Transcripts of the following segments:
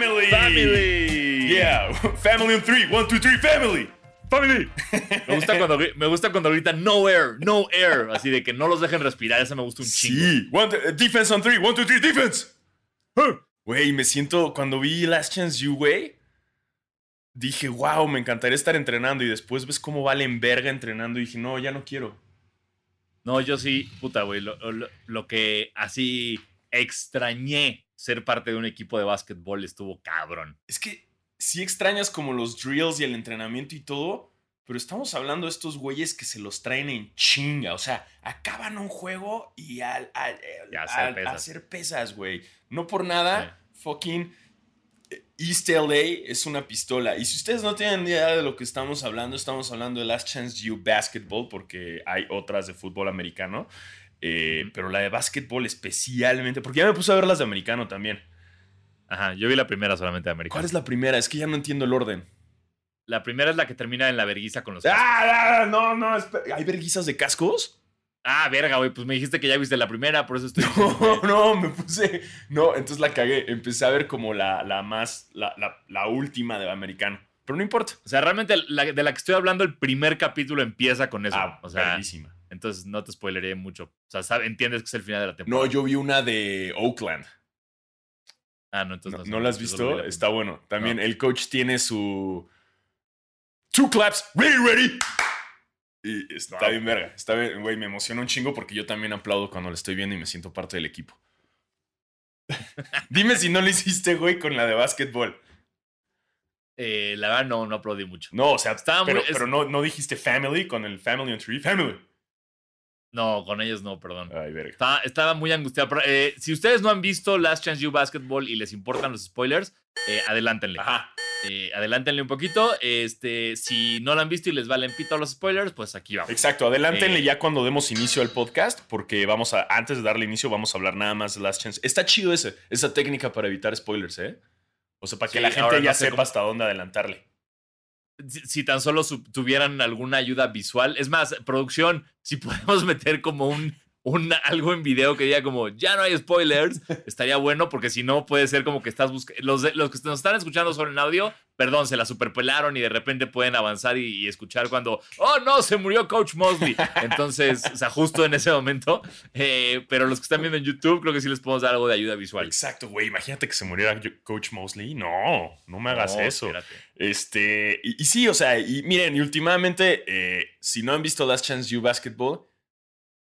family. Family. Yeah, family on three. One, two, three, family. Family. Me gusta cuando, me gusta cuando gritan no air, no air. Así de que no los dejen respirar. Eso me gusta un chingo. Sí. One, defense on three. One, two, three, defense. Güey, me siento. Cuando vi Last Chance You, güey. Dije, wow, me encantaría estar entrenando. Y después ves cómo valen verga entrenando. Y dije, no, ya no quiero. No, yo sí, puta, güey. Lo, lo- lo que así extrañé ser parte de un equipo de básquetbol estuvo cabrón. Es que sí extrañas como los drills y el entrenamiento y todo. Pero estamos hablando de estos güeyes que se los traen en chinga. O sea, acaban un juego y al, al- hacer al- pesas. hacer pesas, güey. No por nada, fucking eh, East LA es una pistola. Y si ustedes no tienen idea de lo que estamos hablando, estamos hablando de Last Chance You Basketball, porque hay otras de fútbol americano. Eh, Ujú. Pero la de básquetbol especialmente, porque ya me puse a ver las de americano también. Ajá, yo vi la primera solamente de América. ¿Cuál es la primera? Es que ya no entiendo el orden. La primera es la que termina en la verguiza con los cascos. ¡Ah! ah, No, no, espera. ¿Hay verguizas de cascos? Ah, verga, güey. Pues me dijiste que ya viste la primera, por eso estoy. No, no, me puse. No, entonces la cagué. Empecé a ver como la, la más. La, la- la última de americano. Pero no importa. O sea, realmente la- de la que estoy hablando, el primer capítulo empieza con eso. Ah, o sea, verguísima. Entonces no te spoileré mucho. O sea, entiendes que es el final de la temporada. No, yo vi una de Oakland. Ah, no, entonces ¿No, sé. ¿no la has visto? la Está bueno. También No. el coach tiene su. Two claps, ready, ready. Y está Wow. bien, verga. Está bien, güey. Me emociona un chingo porque yo también aplaudo cuando lo estoy viendo y me siento parte del equipo. Dime si no lo hiciste, güey, con la de básquetbol. Eh, la verdad, no, no aplaudí mucho. No, o sea, Estaba muy- pero, es- pero no, no dijiste family con el family on tree. Family. No, con ellos no, perdón. Ay, verga. Estaba, estaba muy angustiado. pero, eh, si ustedes no han visto Last Chance You Basketball y les importan los spoilers, eh, adelántenle. Ajá. Eh, adelántenle un poquito. Este, si no lo han visto y les valen pito los spoilers, pues aquí vamos. Exacto, adelántenle Eh. ya cuando demos inicio al podcast, porque vamos a, antes de darle inicio, vamos a hablar nada más de Last Chance. Está chido ese, esa técnica para evitar spoilers, ¿eh? O sea, para que la gente no ya sepa cómo- hasta dónde adelantarle. Si, tan solo tuvieran alguna ayuda visual. Es más, producción, si podemos meter como un, un algo en video que diga como ya no hay spoilers, estaría bueno, porque si no puede ser como que estás buscando. Los, los que nos están escuchando solo en audio, perdón, se la superpelaron y de repente pueden avanzar y, y escuchar cuando, oh no, se murió Coach Mosley. Entonces, o sea, justo en ese momento. Eh, pero los que están viendo en YouTube, creo que sí les podemos dar algo de ayuda visual. Exacto, güey. Imagínate que se muriera Coach Mosley. No, no me hagas No, eso. espérate. Este, y, y sí, o sea, y miren, y últimamente, eh, si no han visto Last Chance You Basketball,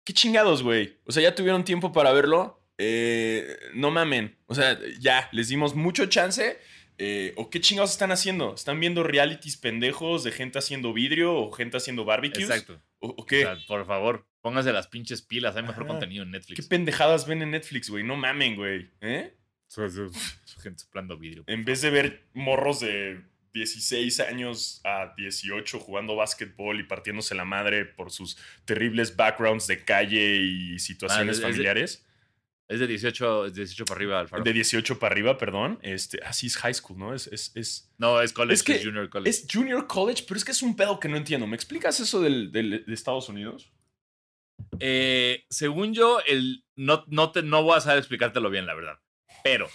qué chingados, güey. O sea, ya tuvieron tiempo para verlo. Eh, no mamen. O sea, ya, les dimos mucho chance. Eh, ¿O qué chingados están haciendo? ¿Están viendo realities pendejos de gente haciendo vidrio o gente haciendo barbecues? Exacto. ¿O, o O qué? sea, por favor, pónganse las pinches pilas. Hay mejor contenido en ¿Qué Netflix. pendejadas ven en Netflix, güey? No mamen, güey. ¿Eh? Gente soplando vidrio. En vez de ver morros de 16 años a 18 jugando básquetbol y partiéndose la madre por sus terribles backgrounds de calle y situaciones Ah, es- familiares. Es de 18, es de 18 para arriba, Alfaro. De 18 para arriba, perdón. Este, así es high school, ¿no? Es, es, es, No, es college, Es que es junior college. es junior college, pero es que es un pedo que no entiendo. ¿Me explicas eso del, del- de Estados Unidos? Eh, según yo, el, no, no, te, no voy a saber explicártelo bien, la verdad. Pero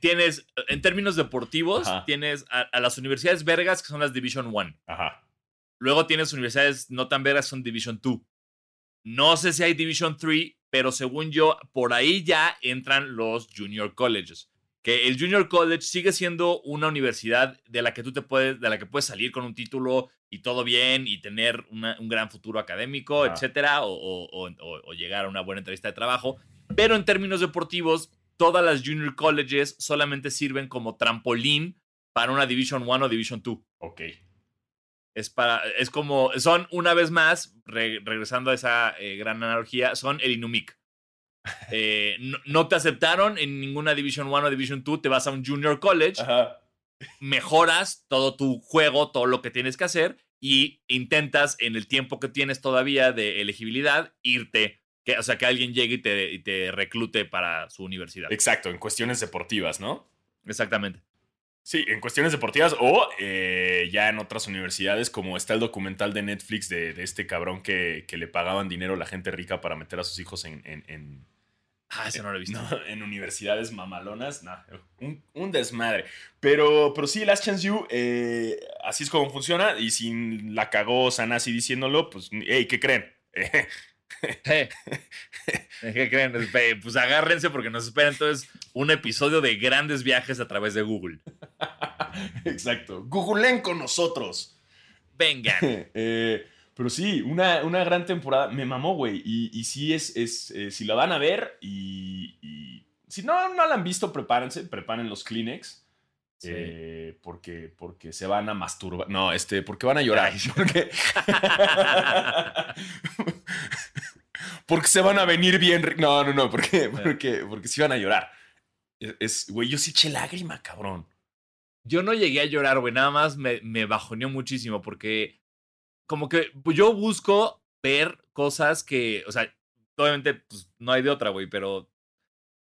tienes, en términos deportivos, Ajá. tienes a, a las universidades vergas que son las Division 1. Ajá. Luego tienes universidades no tan vergas, son Division 2. No sé si hay Division 3, pero según yo, por ahí ya entran los junior colleges. Que el junior college sigue siendo una universidad de la que tú te puedes, de la que puedes salir con un título y todo bien y tener una- un gran futuro académico, Ajá. etcétera, o- o- o- o llegar a una buena entrevista de trabajo. Pero en términos deportivos, todas las junior colleges solamente sirven como trampolín para una Division 1 o Division 2. Ok. Es para, es como, son una vez más, re- regresando a esa eh, gran analogía, son el Inumic. Eh, no, no te aceptaron en ninguna Division 1 o Division 2, te vas a un Junior College, Ajá. mejoras todo tu juego, todo lo que tienes que hacer y intentas en el tiempo que tienes todavía de elegibilidad irte, que, o sea, que alguien llegue y te, y te reclute para su universidad. Exacto, en cuestiones deportivas, ¿no? Exactamente. Sí, en cuestiones deportivas o eh, ya en otras universidades, como está el documental de Netflix de, de este cabrón que, que le pagaban dinero a la gente rica para meter a sus hijos en, en, en- Ah, ese no lo he visto. No, en universidades mamalonas, no, un, un desmadre. Pero, pero sí, Last Chance You, eh, así es como funciona. Y si la cagó Sanasi diciéndolo, pues, hey, ¿qué creen? Eh, ¿Qué creen? Pues agárrense porque nos espera entonces un episodio de grandes viajes a través de Google. Exacto. Googleen con nosotros. Vengan. Eh, pero sí, una, una gran temporada. Me mamó, güey. Y, y sí, es, es eh, si la van a ver y, y si no, no la han visto, prepárense, preparen los Kleenex. Sí. eh, porque, porque se van a masturbar. No, este, porque van a llorar. Porque, porque se van a venir bien. No, no, no, porque, porque, porque sí van a llorar. Es, güey, yo sí eché lágrima, cabrón. Yo no llegué a llorar, güey. Nada más me, me bajoneó muchísimo porque como que yo busco ver cosas que, o sea, obviamente pues, no hay de otra, güey, pero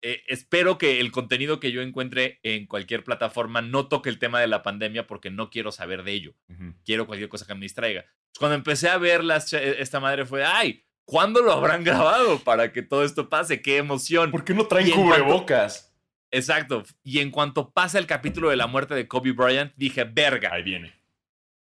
eh, espero que el contenido que yo encuentre en cualquier plataforma no toque el tema de la pandemia porque no quiero saber de ello. Quiero cualquier cosa que me distraiga. Pues, Cuando empecé a ver las, cha- esta madre fue, ay, ¿cuándo lo habrán grabado para que todo esto pase? ¡Qué emoción! ¿Por qué no traen en cuanto- cubrebocas? Exacto. Y en cuanto pasa el capítulo de la muerte de Kobe Bryant, dije, verga, Ahí viene.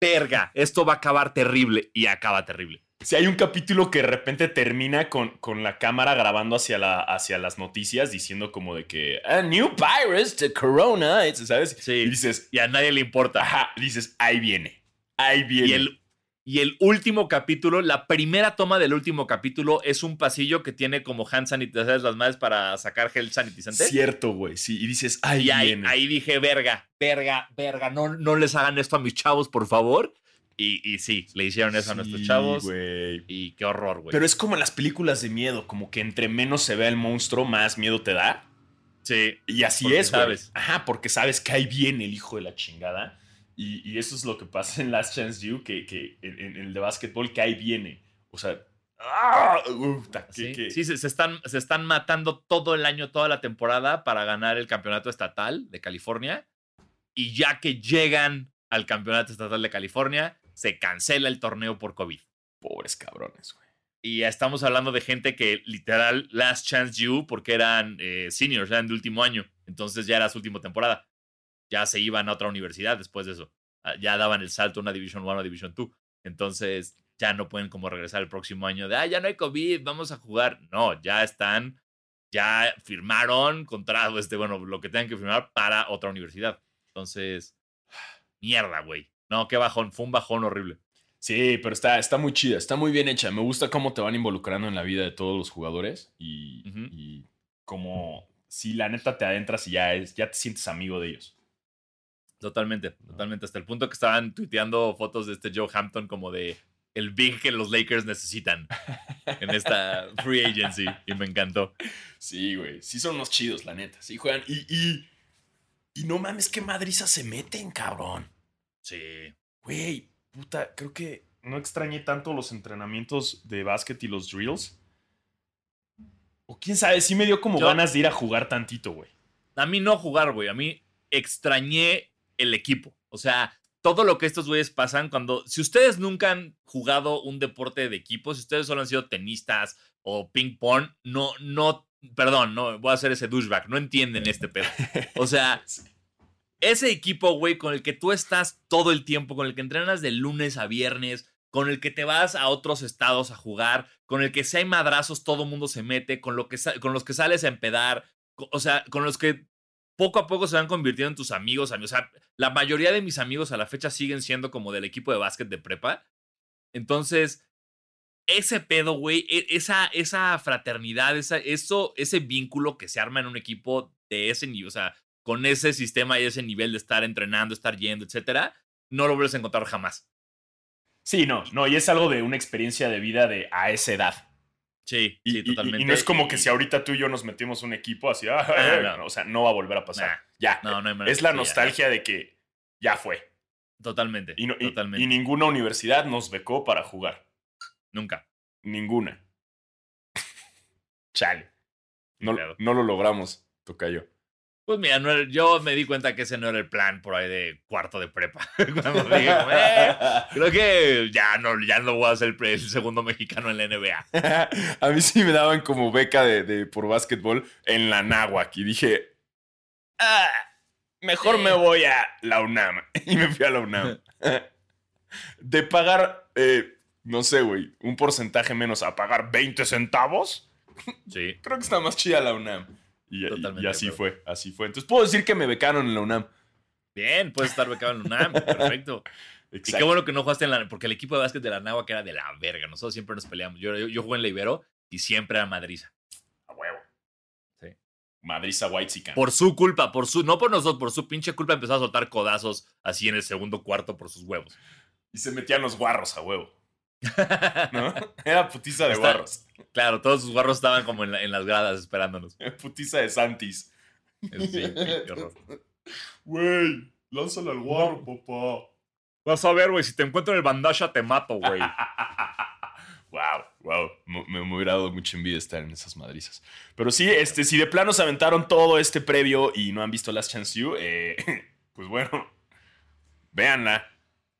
verga, esto va a acabar terrible. Y acaba terrible. Si hay un capítulo que de repente termina con, con la cámara grabando hacia, la, hacia las noticias diciendo como de que a new virus to corona, ¿sabes? Sí. Y dices, Y a nadie le importa. ajá, dices, ahí viene. Ahí viene. Y el, y el último capítulo, la primera toma del último capítulo es un pasillo que tiene como hand sanitizer las madres para sacar gel sanitizante. Cierto, güey. Sí, y dices, ahí y ahí, viene. ahí dije, verga, verga, verga, no, no les hagan esto a mis chavos, por favor. Y, y sí, le hicieron eso a nuestros Sí, chavos. güey. Y qué horror, güey. Pero es como en las películas de miedo, como que entre menos se ve el monstruo, más miedo te da. sí, Y así es, güey. Ajá, porque sabes que ahí viene el hijo de la chingada. Y, y eso es lo que pasa en Last Chance You, que, que en, en el de básquetbol, que ahí viene. O sea, ¡ah! Uf, que- Sí, que- sí, se, se están, se están matando todo el año, toda la temporada para ganar el campeonato estatal de California. Y ya que llegan al campeonato estatal de California, se cancela el torneo por COVID. Pobres cabrones, güey. Y ya estamos hablando de gente que literal, last chance you, porque eran eh, seniors, eran de último año. Entonces ya era su última temporada. Ya se iban a otra universidad después de eso. Ah, Ya daban el salto a una Division 1 o Division 2. Entonces ya no pueden como regresar el próximo año de, ah, ya no hay COVID, vamos a jugar. No, ya están, ya firmaron contrato, este, bueno, lo que tengan que firmar para otra universidad. Entonces, mierda, güey. No, qué bajón, fue un bajón horrible. Sí, pero está, está muy chida, está muy bien hecha. Me gusta cómo te van involucrando en la vida de todos los jugadores y, y cómo, si la neta te adentras y ya, es, ya te sientes amigo de ellos. Totalmente, totalmente. Hasta el punto que estaban tuiteando fotos de este Joe Hampton como de el big que los Lakers necesitan en esta free agency. Y me encantó. Sí, güey. Sí son unos chidos, la neta. Sí juegan. Y, y, y no mames, qué madriza se meten, cabrón. Sí. Güey, puta, creo que no extrañé tanto los entrenamientos de básquet y los drills. O quién sabe, sí me dio como Yo- ganas de ir a jugar tantito, güey. A mí no jugar, güey. A mí extrañé el equipo. O sea, todo lo que estos güeyes pasan cuando. Si ustedes nunca han jugado un deporte de equipo, si ustedes solo han sido tenistas o ping-pong, no, no. Perdón, no voy a hacer ese douchebag. No entienden este pedo. O sea, ese equipo, güey, con el que tú estás todo el tiempo, con el que entrenas de lunes a viernes, con el que te vas a otros estados a jugar, con el que si hay madrazos todo mundo se mete, con, lo que con los que sales a empedar, o sea, con los que poco a poco se van convirtiendo en tus amigos. O sea, la mayoría de mis amigos a la fecha siguen siendo como del equipo de básquet de prepa. Entonces, ese pedo, güey, e- esa, esa fraternidad, esa, eso, ese vínculo que se arma en un equipo de ese nivel, o sea, con ese sistema y ese nivel de estar entrenando, estar yendo, etcétera, no lo vuelves a encontrar jamás. Sí, no, no, y es algo de una experiencia de vida de a esa edad. Sí, Y, sí, y- totalmente. y no es como que si ahorita tú y yo nos metimos un equipo así, ah, no. no, o sea, no va a volver a pasar. Nah. ya. No, no hay es la ya, nostalgia de que ya fue. Totalmente. Y, no- y- totalmente. y ninguna universidad nos becó para jugar. Nunca. Ninguna. Chale. No, no lo logramos, Tocayo. Pues mira, no yo me di cuenta que ese no era el plan por ahí de cuarto de prepa. Cuando dije, "Eh, creo que ya no, ya no voy a ser el, segundo mexicano en la NBA. a mí sí me daban como beca de, de- por básquetbol en la náhuac y dije, ah, mejor me voy a la UNAM. Y me fui a la UNAM. de pagar, eh, no sé, güey, un porcentaje menos a pagar 20 centavos, Sí. creo que está más chida la UNAM. Y, así fue, así fue. Entonces puedo decir que me becaron en la UNAM. Bien, puedes estar becado en la UNAM. Perfecto. Y qué bueno que no jugaste en la. Porque el equipo de básquet de la Nahua que era de la verga. Nosotros siempre nos peleamos. Yo, yo, yo jugué en la Ibero y siempre era madriza. A huevo. Sí. Madriza White Por su culpa, por su. No por nosotros, por su pinche culpa empezó a soltar codazos así en el segundo cuarto por sus huevos. Y se metían los guarros a huevo. ¿No? Era putiza de Está- guarros. claro, todos sus guarros estaban como en, la- en las gradas esperándonos. Putiza de Santis. Sí, qué horror. Güey, lánzala al guarro, papá. Vas a ver, güey, si te encuentro en el bandasha te mato, güey. wow, wow. Me, me- me hubiera dado mucha envidia estar en esas madrizas. Pero sí, este, si de plano se aventaron todo este previo y no han visto Last Chance You, eh, pues bueno, véanla.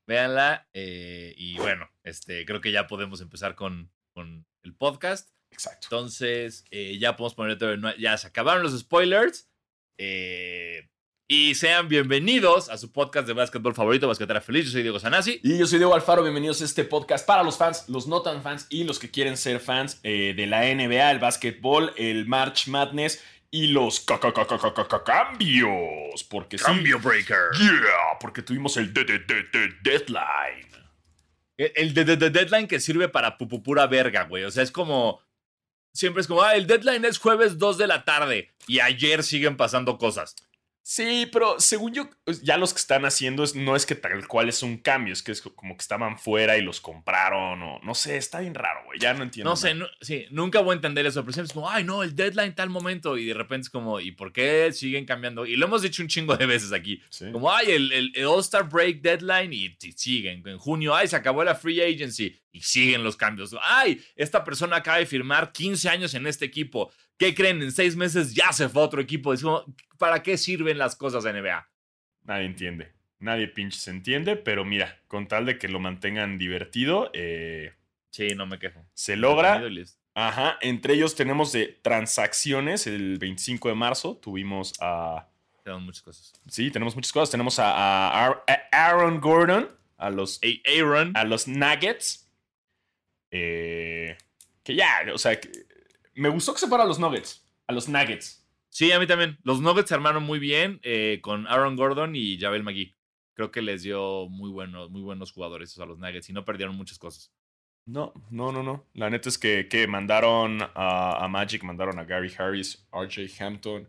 Véanla. eh, y bueno, este, creo que ya podemos empezar con, con el podcast. Exacto. Entonces, eh, ya podemos poner todo. en- Ya se acabaron los spoilers. eh, y sean bienvenidos a su podcast de básquetbol favorito, Basquetera Feliz. Yo soy Diego Sanasi. Y yo soy Diego Alfaro, bienvenidos a este podcast para los fans, los no tan fans y los que quieren ser fans eh, de la NBA, el básquetbol, el March Madness y los ca- ca- ca- ca- ca- ca- ca- cambios. Porque sí, Breaker. yeah, porque tuvimos el de- de- de- de- deadline. El, el de, de- de deadline que sirve para pupu pura verga, güey. O sea, es como. Siempre es como, ah, el deadline es jueves 2 de la tarde. Y ayer siguen pasando cosas. Sí, pero según yo, pues, ya los que están haciendo es, no es que tal cual es un cambio, es que es como que estaban fuera y los compraron o no sé, está bien raro, güey, ya no entiendo. No sé, sí, nunca voy a entender eso. Pero siempre es como, ay, no, el deadline tal momento. Y de repente es como, ¿y por qué siguen cambiando? Y lo hemos dicho un chingo de veces aquí. Sí. Como, ay, el, el- el All-Star Break deadline y, y siguen. En junio, ay, se acabó la free agency y siguen los cambios. Ay, esta persona acaba de firmar 15 años en este equipo. ¿Qué creen? En seis meses ya se fue a otro equipo. ¿para qué sirven las cosas de NBA? Nadie entiende. Nadie pinches entiende, pero mira, con tal de que lo mantengan divertido, eh, Sí, no me quejo. se logra. Ajá, entre ellos tenemos de transacciones, el 25 de marzo tuvimos a... Tenemos muchas cosas. Sí, tenemos muchas cosas. Tenemos a, a Ar- a Aaron Gordon, a los, Aaron. a los Nuggets. Eh, que ya, o sea, que- me gustó que se fuera a los Nuggets. A los Nuggets. Sí, a mí también. Los Nuggets se armaron muy bien eh, con Aaron Gordon y Javel McGee. Creo que les dio muy buenos, muy buenos jugadores a los Nuggets y no perdieron muchas cosas. No, no, no, no. La neta es que, que mandaron a, a Magic, mandaron a Gary Harris, RJ Hampton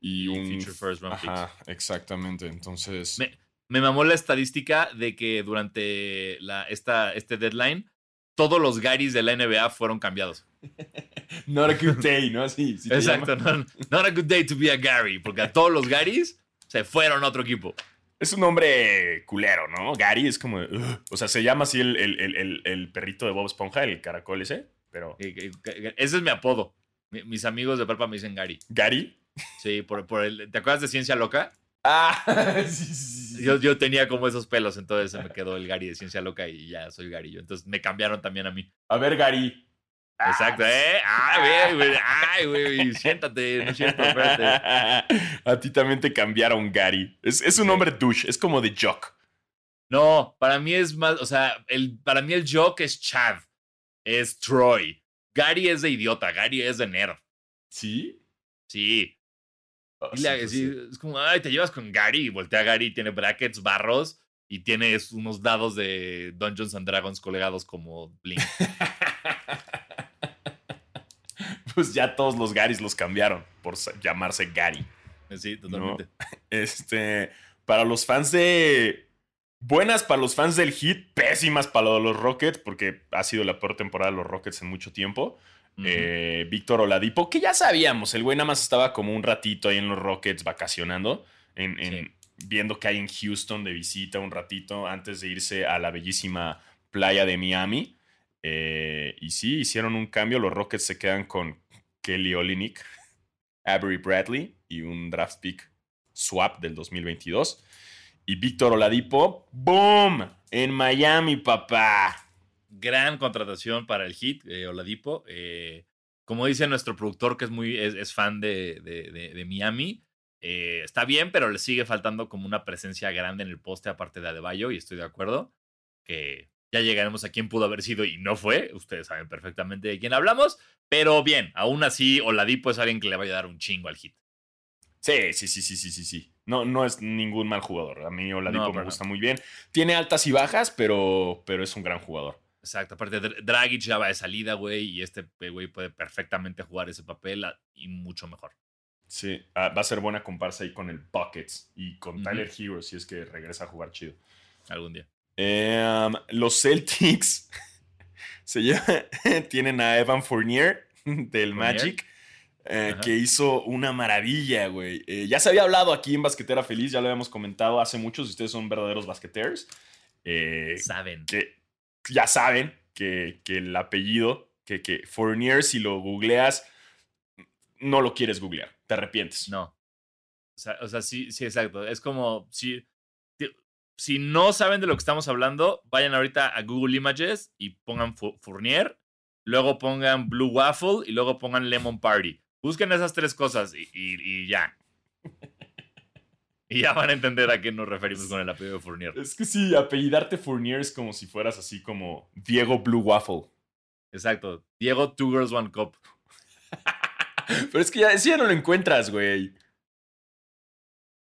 y Y un... future first round Ajá, exactamente. Entonces... Me, me mamó la estadística de que durante la, esta, este deadline todos los Garys de la NBA fueron cambiados. Not a good day, ¿no? Así. si Exacto. not a good day to be a Gary, porque a todos los Garys se fueron a otro equipo. Es un nombre culero, ¿no? Gary es como... O sea, se llama así el, el- el- el- perrito de Bob Esponja, el caracol ese, pero... Ese es mi apodo. Mi- Mis amigos de prepa me dicen Gary. ¿Gary? Sí, por, por el, ¿te acuerdas de Ciencia Loca? Ah, sí, sí. Yo, yo tenía como esos pelos, entonces se me quedó el Gary de Ciencia Loca y ya soy Gary yo. Entonces me cambiaron también a mí. A ver, Gary. Exacto, ¿eh? Ay, güey, güey, ay, güey, siéntate, no es cierto, espérate. A ti también te cambiaron Gary. Es, es un Sí. nombre douche, es como de jock. No, para mí es más, o sea, el, para mí el joke es Chad, es Troy. Gary es de idiota, Gary es de nerd. ¿Sí? Sí. Y sí. Es como, ay, te llevas con Gary y voltea a Gary, tiene brackets, barros y tiene unos dados de Dungeons and Dragons colgados como Blink. Pues ya todos los Garys los cambiaron por llamarse Gary. Sí, totalmente. Este, para los fans de. Buenas para los fans del Heat, pésimas para los Rockets, porque ha sido la peor temporada de los Rockets en mucho tiempo. Eh, Víctor Oladipo, que ya sabíamos, el güey nada más estaba como un ratito ahí en los Rockets vacacionando, en, en- viendo que hay en Houston de visita un ratito antes de irse a la bellísima playa de Miami. Eh, y sí, hicieron un cambio, los Rockets se quedan con Kelly Olynyk, Avery Bradley y un draft pick swap del 2022. Y Víctor Oladipo, ¡boom! En Miami, papá. Gran contratación para el hit, eh, Oladipo. Eh, como dice nuestro productor, que es muy es, fan de, de, Miami, eh, está bien, pero le sigue faltando como una presencia grande en el poste, aparte de Adebayo, y estoy de acuerdo que ya llegaremos a quién pudo haber sido y no fue. Ustedes saben perfectamente de quién hablamos, pero bien, aún así, Oladipo es alguien que le vaya a dar un chingo al hit. Sí, sí, sí, sí, sí, sí, sí. No, no es ningún mal jugador. A mí Oladipo me gusta muy bien. Tiene altas y bajas, pero, pero es un gran jugador. Exacto. Aparte, Dragic ya va de salida, güey, y este güey puede perfectamente jugar ese papel y mucho mejor. Sí, ah, va a ser buena comparsa ahí con el Buckets y con Tyler Hero si es que regresa a jugar chido. Algún día. Em, los Celtics se tienen a Evan Fournier del Magic eh, que hizo una maravilla, güey. Eh, ya se había hablado aquí en Basquetera Feliz, ya lo habíamos comentado hace muchos, ustedes son verdaderos basqueteers. Eh, saben. Que ya saben que, el apellido, que, que Fournier, si lo googleas, no lo quieres googlear, te arrepientes. No. O sea, sí, sí, exacto. Es como si, si no saben de lo que estamos hablando, vayan ahorita a Google Images y pongan Fournier, luego pongan Blue Waffle y luego pongan Lemon Party. Busquen esas tres cosas y, ya. Y ya van a entender a qué nos referimos con el apellido de Fournier. Es que sí, apellidarte Fournier es como si fueras así como Diego Blue Waffle. Exacto. Diego Two Girls One Cup. Pero es que ya, ya no lo encuentras, güey.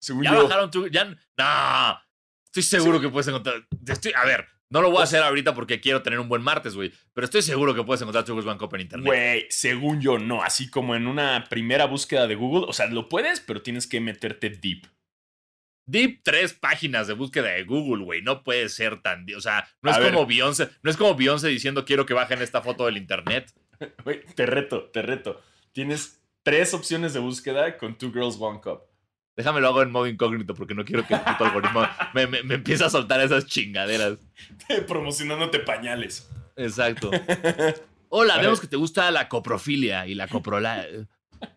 Según ya bajaron tu. Ya. No. Estoy seguro que puedes encontrar. Estoy, a ver, no lo voy a hacer ahorita porque quiero tener un buen martes, güey. Pero estoy seguro que puedes encontrar Chuckles One Cup en internet. Güey, según yo, no. Así como en una primera búsqueda de Google. O sea, lo puedes, pero tienes que meterte deep. Deep, tres páginas de búsqueda de Google, güey. No puede ser tan. O sea, no es como Beyoncé. No es como Beyoncé diciendo quiero que bajen esta foto del internet. Güey, te reto, te reto. Tienes tres opciones de búsqueda con Two Girls One Cup. Déjame lo hago en modo incógnito porque no quiero que el puto algoritmo me, me, empiece a soltar esas chingaderas. Promocionándote pañales. Exacto. Hola, vemos que te gusta la coprofilia y la coprola.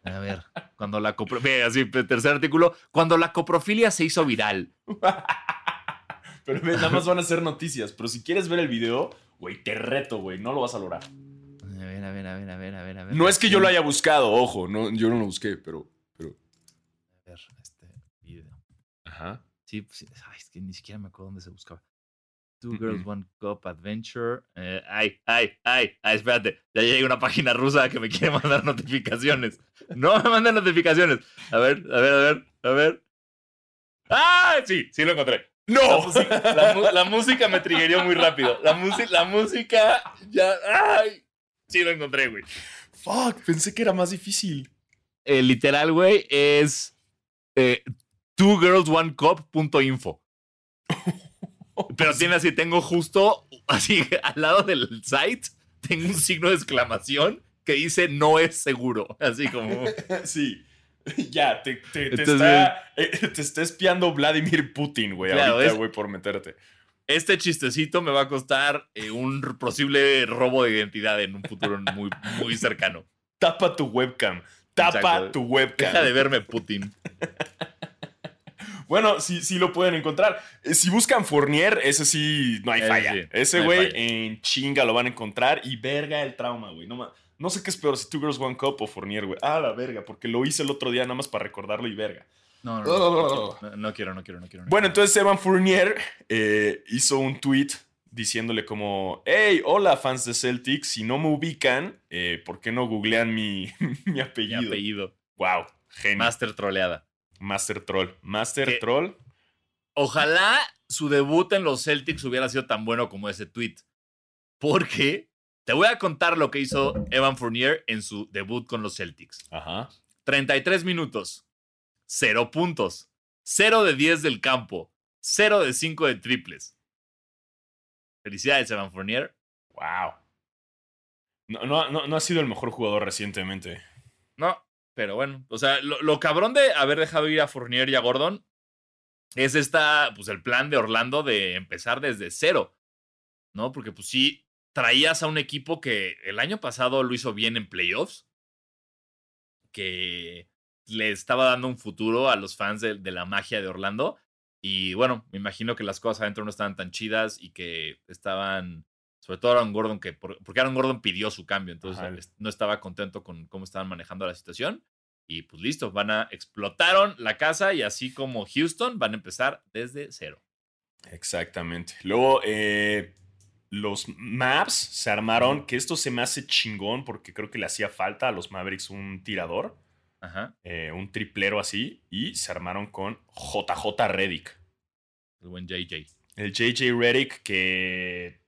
A ver, cuando la coprofilia. Así, tercer artículo. Cuando la coprofilia se hizo viral. Pero nada más van a ser noticias. Pero si quieres ver el video, güey, te reto, güey. No lo vas a lograr. A ver, a ver, a ver, a ver, a ver. A ver. No es que yo lo haya buscado, ojo. No, yo no lo busqué, pero. A ver, Sí, pues, es que ni siquiera me acuerdo dónde se buscaba. Two Girls, One Cup Adventure. Eh, ay, ay, ay, ay, espérate. Ya llega una página rusa que me quiere mandar notificaciones. No me manda notificaciones. A ver, a ver, a ver, a ver. ¡Ah! Sí, sí lo encontré. ¡No! La, música me trigueó muy rápido. La, la música ya. ¡Ay! Sí lo encontré, güey. Fuck, pensé que era más difícil. Eh, literal, güey, es eh, twogirlsonecup.info. Pero tiene así, tengo justo así al lado del site, tengo un signo de exclamación que dice no es seguro. Así como. Sí. Ya, te, está, eh, te, está, espiando Vladimir Putin, güey, ahorita, güey, por meterte. Este chistecito me va a costar eh, un posible robo de identidad en un futuro muy, muy cercano. Tapa tu webcam. Tapa tu webcam. Deja de verme, Putin. Bueno, sí, sí lo pueden encontrar. Eh, si buscan Fournier, ese sí, no hay falla. ese güey en chinga lo van a encontrar y verga el trauma, güey. No, no sé qué es peor, si Two Girls One Cup o Fournier, güey. Ah, la verga, porque lo hice el otro día nada más para recordarlo y verga. No, no, no, no, quiero, no quiero, no quiero. bueno, entonces Evan Fournier eh, hizo un tweet diciéndole como, hey, hola fans de Celtics, si no me ubican, eh, ¿por qué no googlean mi, mi apellido? Mi apellido. Wow, genio. Master troleada. Master Troll. Master Troll. Ojalá su debut en los Celtics hubiera sido tan bueno como ese tweet. Porque te voy a contar lo que hizo Evan Fournier en su debut con los Celtics. Ajá. 33 minutos. 0 puntos. 0 de 10 del campo. 0 de 5 de triples. Felicidades, Evan Fournier. Wow. No, no, no, no ha sido el mejor jugador recientemente. No, pero bueno, o sea, lo, cabrón de haber dejado ir a Fournier y a Gordon es esta, pues el plan de Orlando de empezar desde cero, ¿no? Porque pues sí, traías a un equipo que el año pasado lo hizo bien en playoffs, que le estaba dando un futuro a los fans de, de la magia de Orlando. Y bueno, me imagino que las cosas adentro no estaban tan chidas y que estaban, sobre todo Aaron Gordon, que porque Aaron Gordon pidió su cambio, entonces no estaba contento con cómo estaban manejando la situación. Y pues listo, van a explotaron la casa y así como Houston van a empezar desde cero. Exactamente. Luego, eh, los Maps se armaron, que esto se me hace chingón porque creo que le hacía falta a los Mavericks un tirador, eh, un triplero así, y se armaron con JJ Reddick. El buen JJ. El JJ Reddick que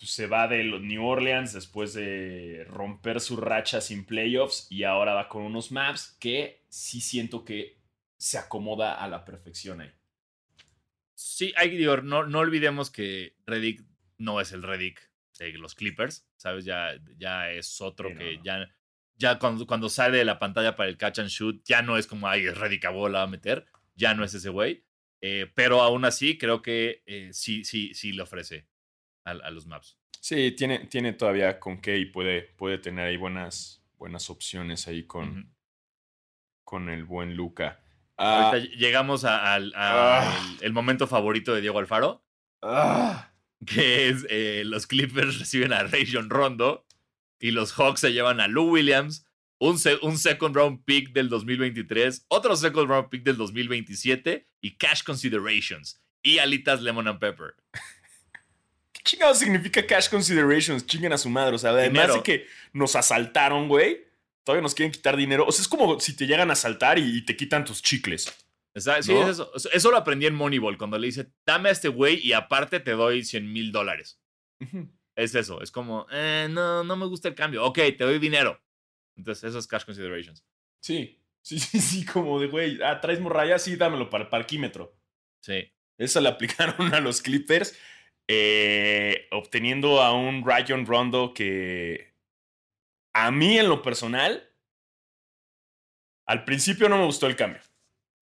se va de los New Orleans después de romper su racha sin playoffs y ahora va con unos Maps que sí siento que se acomoda a la perfección ahí. Sí, hay, digo, no, no olvidemos que Reddick no es el Reddick de los Clippers, ¿sabes? Ya, ya es otro que ya, ya cuando, cuando sale de la pantalla para el catch and shoot, ya no es como, ay, es Reddick a bola a meter, ya no es ese güey. Eh, pero aún así, creo que eh, sí, sí, sí le ofrece a, los maps. Sí, tiene, tiene todavía con qué y puede, puede tener ahí buenas, buenas opciones ahí con, con el buen Luca. Ahorita ah. llegamos al ah. el, momento favorito de Diego Alfaro. Ah. Que es eh, los Clippers reciben a Rayon Rondo y los Hawks se llevan a Lou Williams, un, un, second round pick del 2023, otro second round pick del 2027 y cash considerations y alitas lemon and pepper. ¿Qué chingado significa cash considerations? Chinguen a su madre. O sea, además de que nos asaltaron, güey todavía nos quieren quitar dinero. O sea, es como si te llegan a saltar y, te quitan tus chicles. Sí, eso. Eso lo aprendí en Moneyball, cuando le dice, dame a este güey y aparte te doy 100 mil dólares. Es eso, es como, eh, no, no me gusta el cambio. Ok, te doy dinero. Entonces, eso es cash considerations. Sí, sí, sí, sí, como de, güey, ah, traes morraya, sí, dámelo para el parquímetro. Sí. Eso le aplicaron a los Clippers, eh, obteniendo a un Rayon Rondo que a mí, en lo personal, al principio no me gustó el cambio.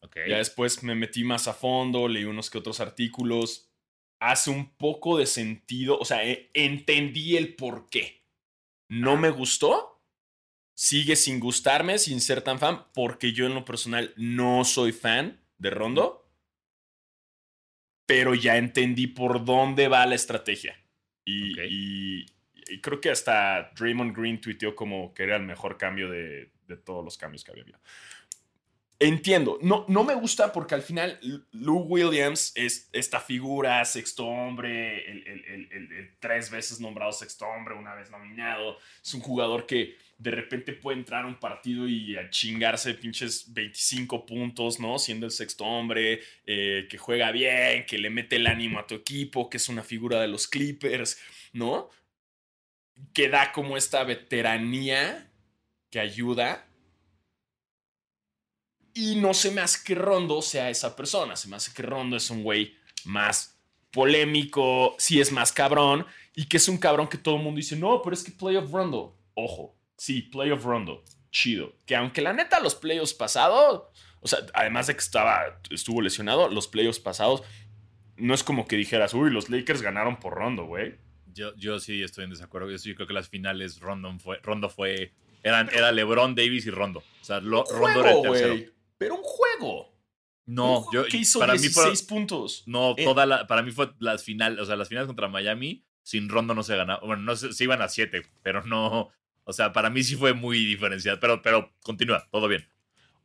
Okay. Ya después me metí más a fondo, leí unos que otros artículos. Hace un poco de sentido, o sea, e, entendí el por qué. No me gustó, sigue sin gustarme, sin ser tan fan, porque yo en lo personal no soy fan de Rondo. Pero ya entendí por dónde va la estrategia. y, y creo que hasta Draymond Green tuiteó como que era el mejor cambio de, todos los cambios que había habido. Entiendo, no, no me gusta porque al final Lou Williams es esta figura, sexto hombre, el, tres veces nombrado sexto hombre, una vez nominado. Es un jugador que de repente puede entrar a un partido y a chingarse pinches 25 puntos, ¿no? Siendo el sexto hombre, eh, que juega bien, que le mete el ánimo a tu equipo, que es una figura de los Clippers, ¿no? que da como esta veteranía que ayuda. Y no se me hace que Rondo sea esa persona. Se me hace que Rondo es un güey más polémico, sí es más cabrón, y que es un cabrón que todo el mundo dice, no, pero es que Playoff Rondo. Ojo, sí, Playoff Rondo. Chido. Que aunque la neta los playoffs pasados, o sea, además de que estaba, estuvo lesionado, los playoffs pasados, no es como que dijeras, uy, los Lakers ganaron por Rondo, güey. Yo, sí estoy en desacuerdo. Yo sí creo que las finales Rondo fue, Rondo fue eran, era LeBron, Davis y Rondo. O sea, Rondo era el tercero. Pero un juego. No, yo ¿Qué hizo para 16 puntos. No, eh, toda la, para mí fue las finales, o sea, las finales contra Miami sin Rondo no se ganaba. Bueno, no se, iban a 7, pero no, o sea, para mí sí fue muy diferencial, pero pero continúa, todo bien.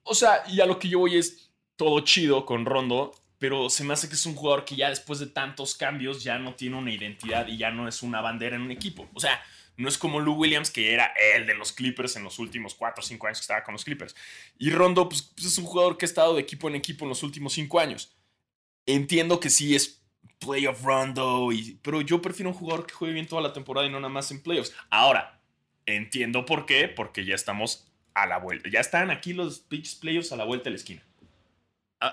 O sea, y a lo que yo voy es todo chido con Rondo, pero se me hace que es un jugador que ya después de tantos cambios ya no tiene una identidad y ya no es una bandera en un equipo. O sea, no es como Lou Williams, que era el de los Clippers en los últimos 4 o 5 años que estaba con los Clippers. Y Rondo, pues, pues, es un jugador que ha estado de equipo en equipo en los últimos 5 años. Entiendo que sí es playoff Rondo, pero yo prefiero un jugador que juegue bien toda la temporada y no nada más en playoffs. Ahora, entiendo por qué, porque ya estamos a la vuelta. Ya están aquí los pitch playoffs a la vuelta de la esquina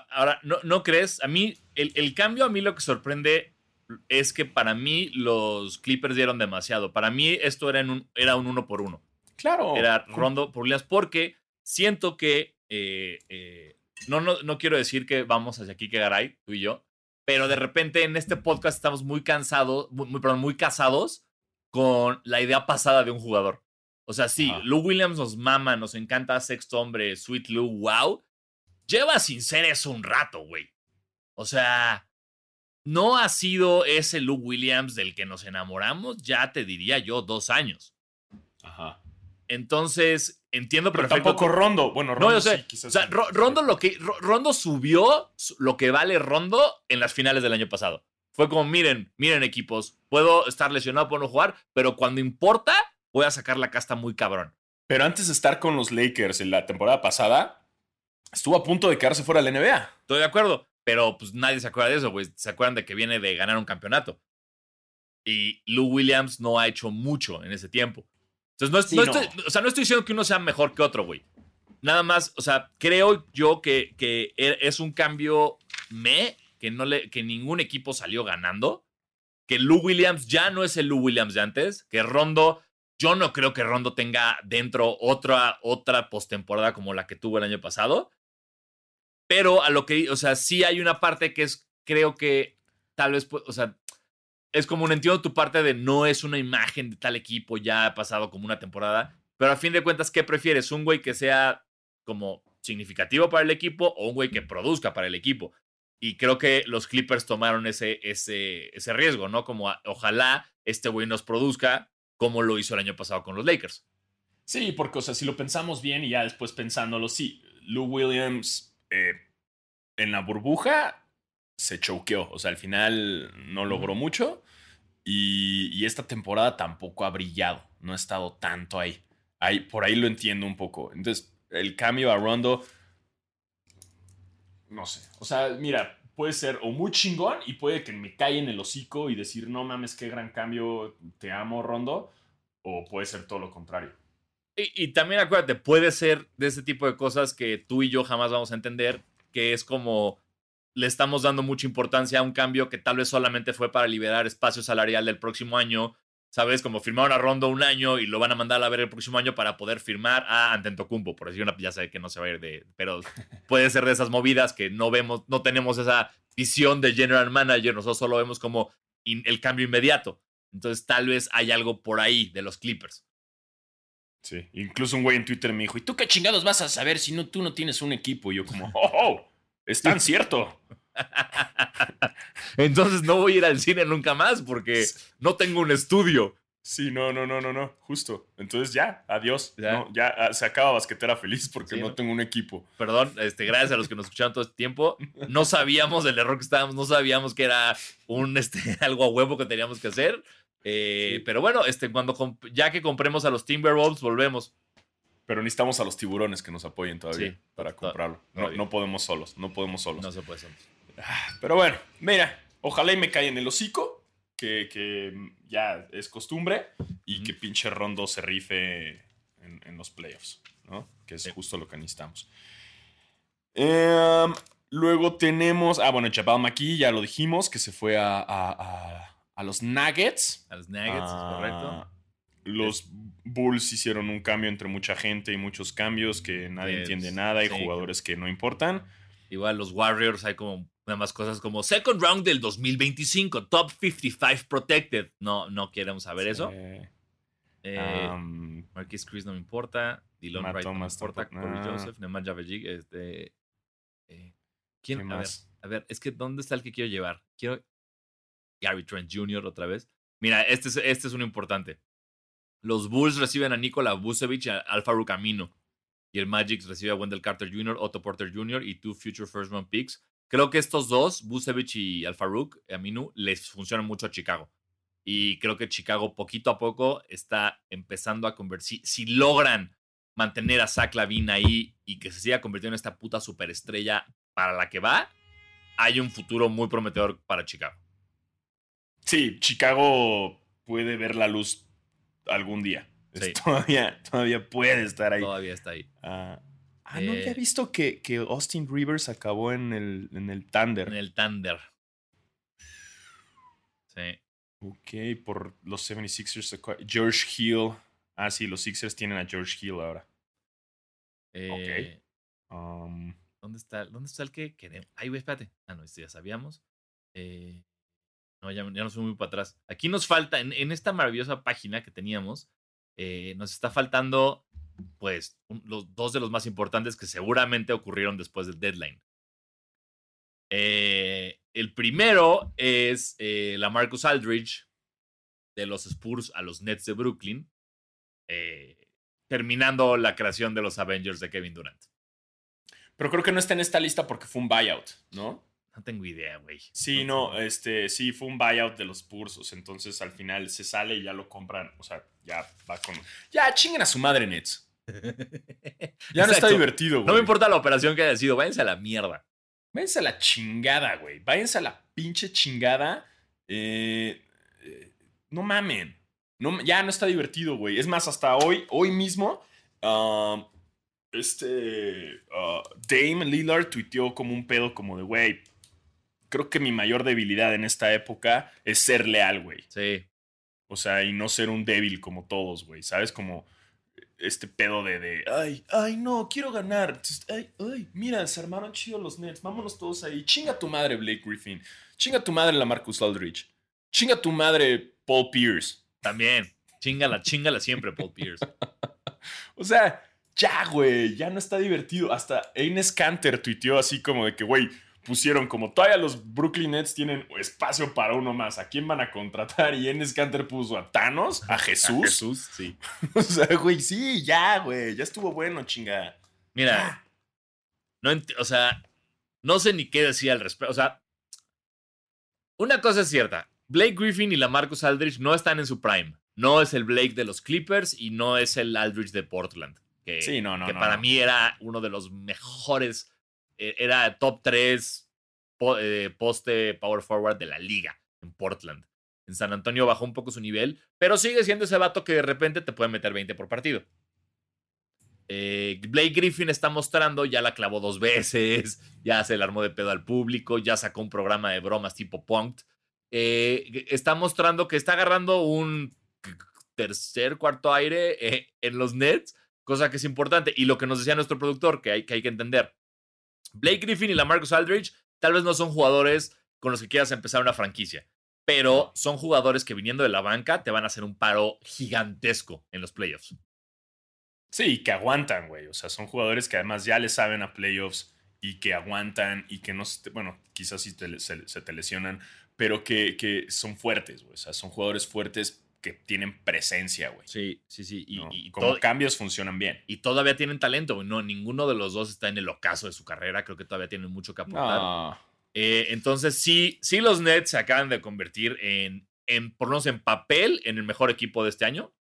ahora, ¿no, ¿no crees? A mí, el, cambio a mí lo que sorprende es que para mí los Clippers dieron demasiado. Para mí esto era, un, era un uno por uno. Claro. Era Rondo por Williams porque siento que, eh, eh, no, no, no quiero decir que vamos hacia aquí que Garay, tú y yo, pero de repente en este podcast estamos muy cansados, muy, perdón, muy casados con la idea pasada de un jugador. O sea, sí, Ajá. Lou Williams nos mama, nos encanta Sexto Hombre, Sweet Lou, wow. Lleva sin ser eso un rato, güey. O sea, no ha sido ese Lou Williams del que nos enamoramos, ya te diría yo, dos años. Ajá. Entonces, entiendo Pero perfecto. tampoco Rondo. Bueno, No, Rondo yo sé. sí, quizás. o sea, Ro- Rondo, lo que, Ro- Rondo subió su- lo que vale Rondo en las finales del año pasado. Fue como, miren, miren equipos, puedo estar lesionado, puedo no jugar, pero cuando importa, voy a sacar la casta muy cabrón. Pero antes de estar con los Lakers en la temporada pasada, estuvo a punto de quedarse fuera de la NBA. Estoy de acuerdo, pero pues nadie se acuerda de eso, güey. Se acuerdan de que viene de ganar un campeonato. Y Lou Williams no ha hecho mucho en ese tiempo. Entonces, no, es- Sí, no no. Estoy, o sea, no estoy diciendo que uno sea mejor que otro, güey. Nada más, o sea, creo yo que, que e- es un cambio me, que, no le, que ningún equipo salió ganando. Que Lou Williams ya no es el Lou Williams de antes. Que Rondo, yo no creo que Rondo tenga dentro otra, otra postemporada como la que tuvo el año pasado. Pero a lo que, o sea, sí hay una parte que es, creo que tal vez, o sea, es como un entiendo tu parte de no es una imagen de tal equipo, ya ha pasado como una temporada, pero a fin de cuentas, ¿qué prefieres? ¿Un güey que sea como significativo para el equipo o un güey que produzca para el equipo? Y creo que los Clippers tomaron ese, ese, ese riesgo, ¿no? Como a- ojalá este güey nos produzca como lo hizo el año pasado con los Lakers. Sí, porque, o sea, si lo pensamos bien y ya después pensándolo, sí, Lou Williams eh, en la burbuja se choqueó. O sea, al final no logró mucho. Y, y esta temporada tampoco ha brillado. No ha estado tanto ahí. ahí. Por ahí lo entiendo un poco. Entonces, el cambio a Rondo. No sé. O sea, mira, puede ser o muy chingón y puede que me cae en el hocico y decir, no mames, qué gran cambio, te amo, Rondo. O puede ser todo lo contrario. Y, y también acuérdate, puede ser de ese tipo de cosas que tú y yo jamás vamos a entender, que es como le estamos dando mucha importancia a un cambio que tal vez solamente fue para liberar espacio salarial del próximo año. ¿Sabes? Como firmaron a Rondo un año y lo van a mandar a ver el próximo año para poder firmar a Antetokounmpo, por decir una, ya sé que no se va a ir de, pero puede ser de esas movidas que no vemos, no tenemos esa visión de general manager, nosotros solo vemos como in- el cambio inmediato. Entonces tal vez hay algo por ahí de los Clippers. Sí, incluso un güey en Twitter me dijo, ¿y tú qué chingados vas a saber si no, tú no tienes un equipo? Y yo como, oh, oh, es tan cierto. Entonces no voy a ir al cine nunca más porque no tengo un estudio. Sí, no, no, no, no, no, justo. Entonces ya, adiós. Ya. No, ya ah, se acaba Basquetera feliz porque Sí, no ¿no? tengo un equipo. Perdón, este, gracias a los que nos escucharon todo este tiempo. No sabíamos del error que estábamos, no sabíamos que era un este, algo a huevo que teníamos que hacer. Eh, Sí. Pero bueno, este, cuando ya que compremos a los Timberwolves, volvemos. Pero necesitamos a los tiburones que nos apoyen todavía Sí, para comprarlo. No, no podemos solos, no podemos solos. No se puede. Solos. Pero bueno, mira, ojalá y me cae en el hocico, que, que ya es costumbre, y que pinche Rondo se rife en, en los playoffs, ¿no? Que es justo lo que necesitamos. Em, luego tenemos, ah, bueno, Chappelle McKee, ya lo dijimos, que se fue a, a- a- a los Nuggets. A los Nuggets, Ah, es correcto. Los Bulls hicieron un cambio entre mucha gente y muchos cambios que nadie entiende nada y sí. jugadores que no importan. Igual los Warriors hay como nada más cosas como second round del 2025, top 55 protected. No, no queremos saber eso. Eh, Marquis Chris no me importa. Dylan Wright no me importa. tampoco- Corey. Joseph, Nemanja Bjelic, este... eh, ¿Quién? ¿qué A ver, a ver, es que ¿dónde está el que quiero llevar? Quiero Gary Trent Jr. otra vez. Mira, este es, este es uno importante. Los Bulls reciben a Nikola Vucevic y a Alfaro Camino. Y el Magic recibe a Wendell Carter Jr., Otto Porter Jr. y two future first round picks. Creo que estos dos, Vucevic y Alfaruk Aminu, les funcionan mucho a Chicago. Y creo que Chicago poquito a poco está empezando a convertir. Si logran mantener a Zach Lavine ahí y que se siga convirtiendo en esta puta superestrella para la que va, hay un futuro muy prometedor para Chicago. Sí, Chicago puede ver la luz algún día. Sí. todavía, todavía puede estar ahí. Todavía está ahí. Ah, ah, no Eh. había visto que, que Austin Rivers acabó en el, en el Thunder. En el Thunder. Sí. Ok, por los 76ers. acá- George Hill. Ah, sí, los Sixers tienen a George Hill ahora. Eh, Um, ¿dónde, está, ¿Dónde está el que queremos? Ay, güey, espérate. Ah, no, este ya sabíamos. Eh, no, ya, ya nos fuimos muy para atrás. Aquí nos falta, en, en esta maravillosa página que teníamos, Eh, nos está faltando, pues, los dos de los más importantes que seguramente ocurrieron después del deadline. Eh, el primero es eh, la Marcus Aldridge de los Spurs a los Nets de Brooklyn, eh, terminando la creación de los Avengers de Kevin Durant. Pero creo que no está en esta lista porque fue un buyout, ¿no? No tengo idea, güey. Sí, no, este, sí, fue un buyout de los Pursos. Entonces al final se sale y ya lo compran. O sea, ya va con. Ya chinguen a su madre, Nets. Ya no está divertido, güey. No me importa la operación que haya sido, váyanse a la mierda. Váyanse a la chingada, güey. Váyanse a la pinche chingada. Eh, eh, no mamen. No, ya no está divertido, güey. Es más, hasta hoy, hoy mismo, um, este uh, Dame Lillard tuiteó como un pedo como de, güey, creo que mi mayor debilidad en esta época es ser leal, güey. Sí. O sea, y no ser un débil como todos, güey. ¿Sabes? Como este pedo de, de, ay, ay, no, quiero ganar. Ay, ay, mira, se armaron chido los Nets. Vámonos todos ahí. Chinga tu madre, Blake Griffin. Chinga tu madre, la Marcus Aldridge. Chinga tu madre, Paul Pierce. También. Chingala, chingala siempre, Paul Pierce. O sea, ya, güey, ya no está divertido. Hasta Eines Canter tuiteó así como de que, güey, pusieron como todavía los Brooklyn Nets tienen espacio para uno más. ¿A quién van a contratar? Y Enes Canter puso a Thanos, a Jesús. A Jesús, sí. O sea, güey, sí, ya, güey, ya estuvo bueno, chinga. Mira, no o sea, no sé ni qué decir al respecto. O sea, una cosa es cierta. Blake Griffin y la Marcus Aldridge no están en su prime. No es el Blake de los Clippers y no es el Aldridge de Portland. Que, Sí, no, no, que no, para mí era uno de los mejores. Eh, Era top 3 poste power forward de la liga en Portland. En San Antonio bajó un poco su nivel, pero sigue siendo ese vato que de repente te puede meter 20 por partido. Eh, Blake Griffin está mostrando, ya la clavó dos veces, ya se le armó de pedo al público, ya sacó un programa de bromas tipo Punked. Eh, está mostrando que está agarrando un tercer, cuarto aire eh, en los Nets, cosa que es importante. Y lo que nos decía nuestro productor, que, hay que entender. Blake Griffin y la Marcus Aldridge tal vez no son jugadores con los que quieras empezar una franquicia, pero son jugadores que viniendo de la banca te van a hacer un paro gigantesco en los playoffs. Sí, que aguantan, güey. O sea, son jugadores que además ya le saben a playoffs y que aguantan y que no, bueno, quizás sí te- se, se te lesionan, pero que, que son fuertes, güey. O sea, son jugadores fuertes que tienen presencia, güey. Sí, sí, sí. Y, ¿no? y Como cambios funcionan bien. y todavía tienen talento. güey. No, ninguno de los dos está en el ocaso de su carrera. Creo que todavía tienen mucho que aportar. No. Eh, entonces, sí, sí, los Nets se acaban de convertir en, en, por lo menos en papel, en el mejor equipo de este año.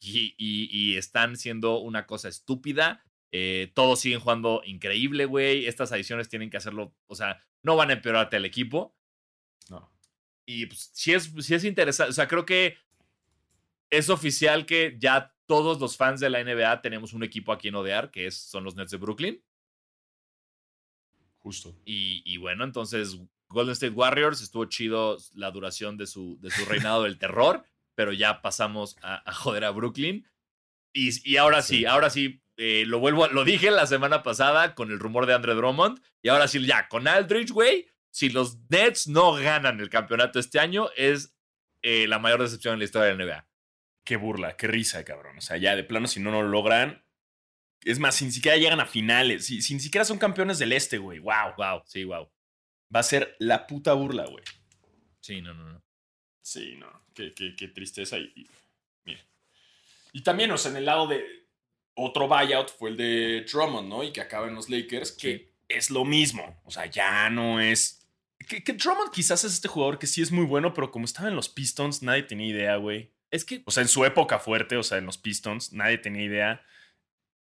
Y, y- y están siendo una cosa estúpida. Eh, todos siguen jugando increíble, güey. Estas adiciones tienen que hacerlo. O sea, no van a empeorarte al equipo. No. Y pues, sí es, sí es interesante. O sea, creo que es oficial que ya todos los fans de la NBA tenemos un equipo a quien odiar, que es, son los Nets de Brooklyn. Justo. Y, y bueno, entonces Golden State Warriors estuvo chido la duración de su, de su reinado del terror, pero ya pasamos a, a joder a Brooklyn. Y, y ahora sí, Sí. ahora sí, eh, lo vuelvo, a- lo dije la semana pasada con el rumor de Andre Drummond, y ahora sí, ya, con Aldridge, güey, si los Nets no ganan el campeonato este año, es eh, la mayor decepción en la historia de la NBA. Qué burla, qué risa, cabrón. O sea, ya de plano, si no lo logran. Es más, si ni siquiera llegan a finales. Si, si ni siquiera son campeones del este, güey. Wow. Wow, sí, wow. Va a ser la puta burla, güey. Sí, no, no, no. Sí, no. Qué, qué- qué tristeza. Y, y- mira. Y también, o sea, en el lado de otro buyout fue el de Drummond, ¿no? Y que acaba en los Lakers, que Sí. es lo mismo. O sea, ya no es. Que, que Drummond quizás es este jugador que sí es muy bueno, pero como estaba en los Pistons, nadie tenía idea, güey. Es que O sea, en su época fuerte, o sea, en los Pistons, nadie tenía idea.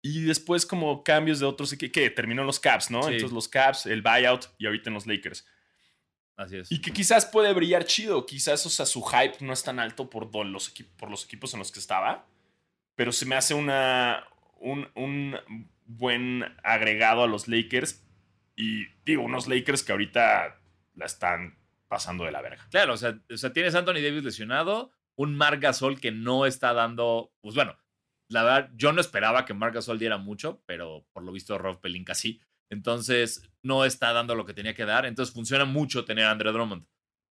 Y después como cambios de otros, que, que terminó en los Caps, ¿no? Sí. Entonces los Caps, el buyout y ahorita en los Lakers. así es. Y que quizás puede brillar chido, quizás, o sea, su hype no es tan alto por, los, por los equipos en los que estaba, pero se me hace una, un, un buen agregado a los Lakers y digo, unos Lakers que ahorita la están pasando de la verga. Claro, o sea, o sea, tienes a Anthony Davis lesionado, un Marc Gasol que no está dando, pues bueno, la verdad, yo no esperaba que Marc Gasol diera mucho, pero por lo visto Rob Pelinka sí. Entonces, no está dando lo que tenía que dar. Entonces, funciona mucho tener a Andre Drummond.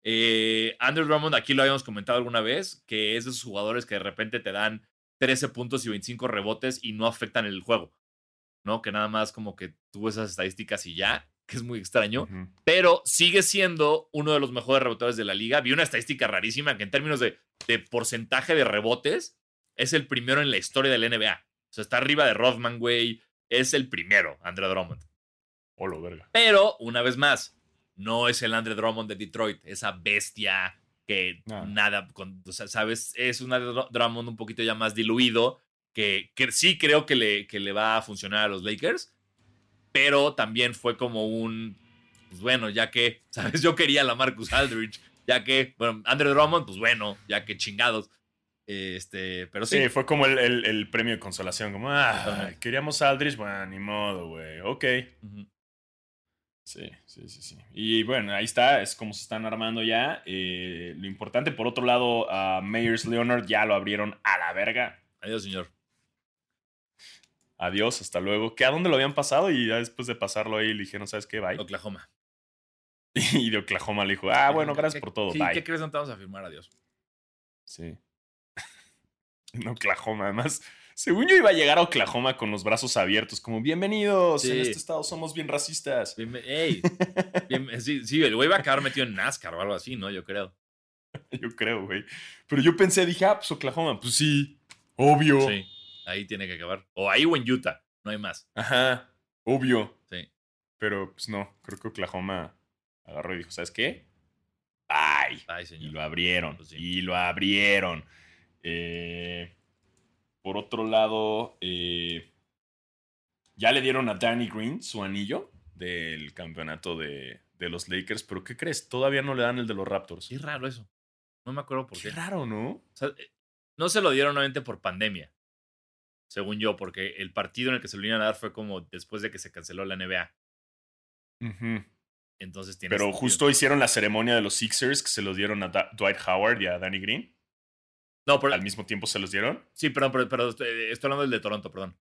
Eh, Andre Drummond, aquí lo habíamos comentado alguna vez, que es de esos jugadores que de repente te dan 13 puntos y 25 rebotes y no afectan el juego. ¿No? Que nada más como que tuvo esas estadísticas y ya, que es muy extraño. Pero sigue siendo uno de los mejores rebotadores de la liga. Vi una estadística rarísima que en términos de, de porcentaje de rebotes es el primero en la historia del NBA. O sea, está arriba de Rothman, güey. Es el primero, Andre Drummond. Olo, verga. Pero, una vez más, no es el Andre Drummond de Detroit, esa bestia que No. nada, con- o sea, ¿sabes? Es un Andre Dru- Drummond un poquito ya más diluido, que, que sí creo que le, que le va a funcionar a los Lakers, pero también fue como un, pues bueno, ya que, ¿sabes? Yo quería a la Marcus Aldridge, ya que, bueno, Andre Drummond, pues bueno, ya que chingados. Este, pero sí, Sí, fue como el, el- el premio de consolación. Como, ah, queríamos a Aldridge. Bueno, ni modo, güey. Ok. Sí, sí, sí, sí. Y bueno, ahí está, es como se están armando ya. Eh, lo importante, por otro lado, a Meyers Leonard ya lo abrieron a la verga. Adiós, señor. Adiós, hasta luego. ¿Que a dónde lo habían pasado? Y ya después de pasarlo ahí le dijeron, ¿sabes qué? Bye. Oklahoma. Y de Oklahoma le dijo, ah, bueno, gracias ¿Qué- por todo. sí, Bye. ¿Qué crees? No te vamos a firmar, adiós. Sí. en Oklahoma, además. Según yo iba a llegar a Oklahoma con los brazos abiertos, como bienvenidos, en este estado somos bien racistas. Bien- ey, bien- sí, sí, el güey va a acabar metido en NASCAR o algo así, ¿no? Yo creo. Yo creo, güey. Pero yo pensé, dije, ah, pues Oklahoma, pues sí, obvio. Sí, ahí tiene que acabar. O ahí o en Utah, no hay más. Ajá, obvio. Sí. Pero pues no, creo que Oklahoma agarró y dijo, ¿sabes qué? Bye. Ay, Y señor. lo abrieron. Pues sí. Y lo abrieron. Eh, por otro lado, eh, ya le dieron a Danny Green su anillo del campeonato de, de los Lakers. Pero ¿qué crees? Todavía no le dan el de los Raptors. Qué raro eso. No me acuerdo por Qué qué. raro, ¿no? O sea, eh, no se lo dieron nuevamente por pandemia, según yo, porque el partido en el que se lo iban a dar fue como después de que se canceló la NBA. Ujú. Entonces tiene Pero sentido. justo hicieron la ceremonia de los Sixers que se los dieron a Da- Dwight Howard y a Danny Green. No, pero, Al mismo tiempo se los dieron. sí, perdón, pero, pero estoy estoy hablando del de Toronto, perdón.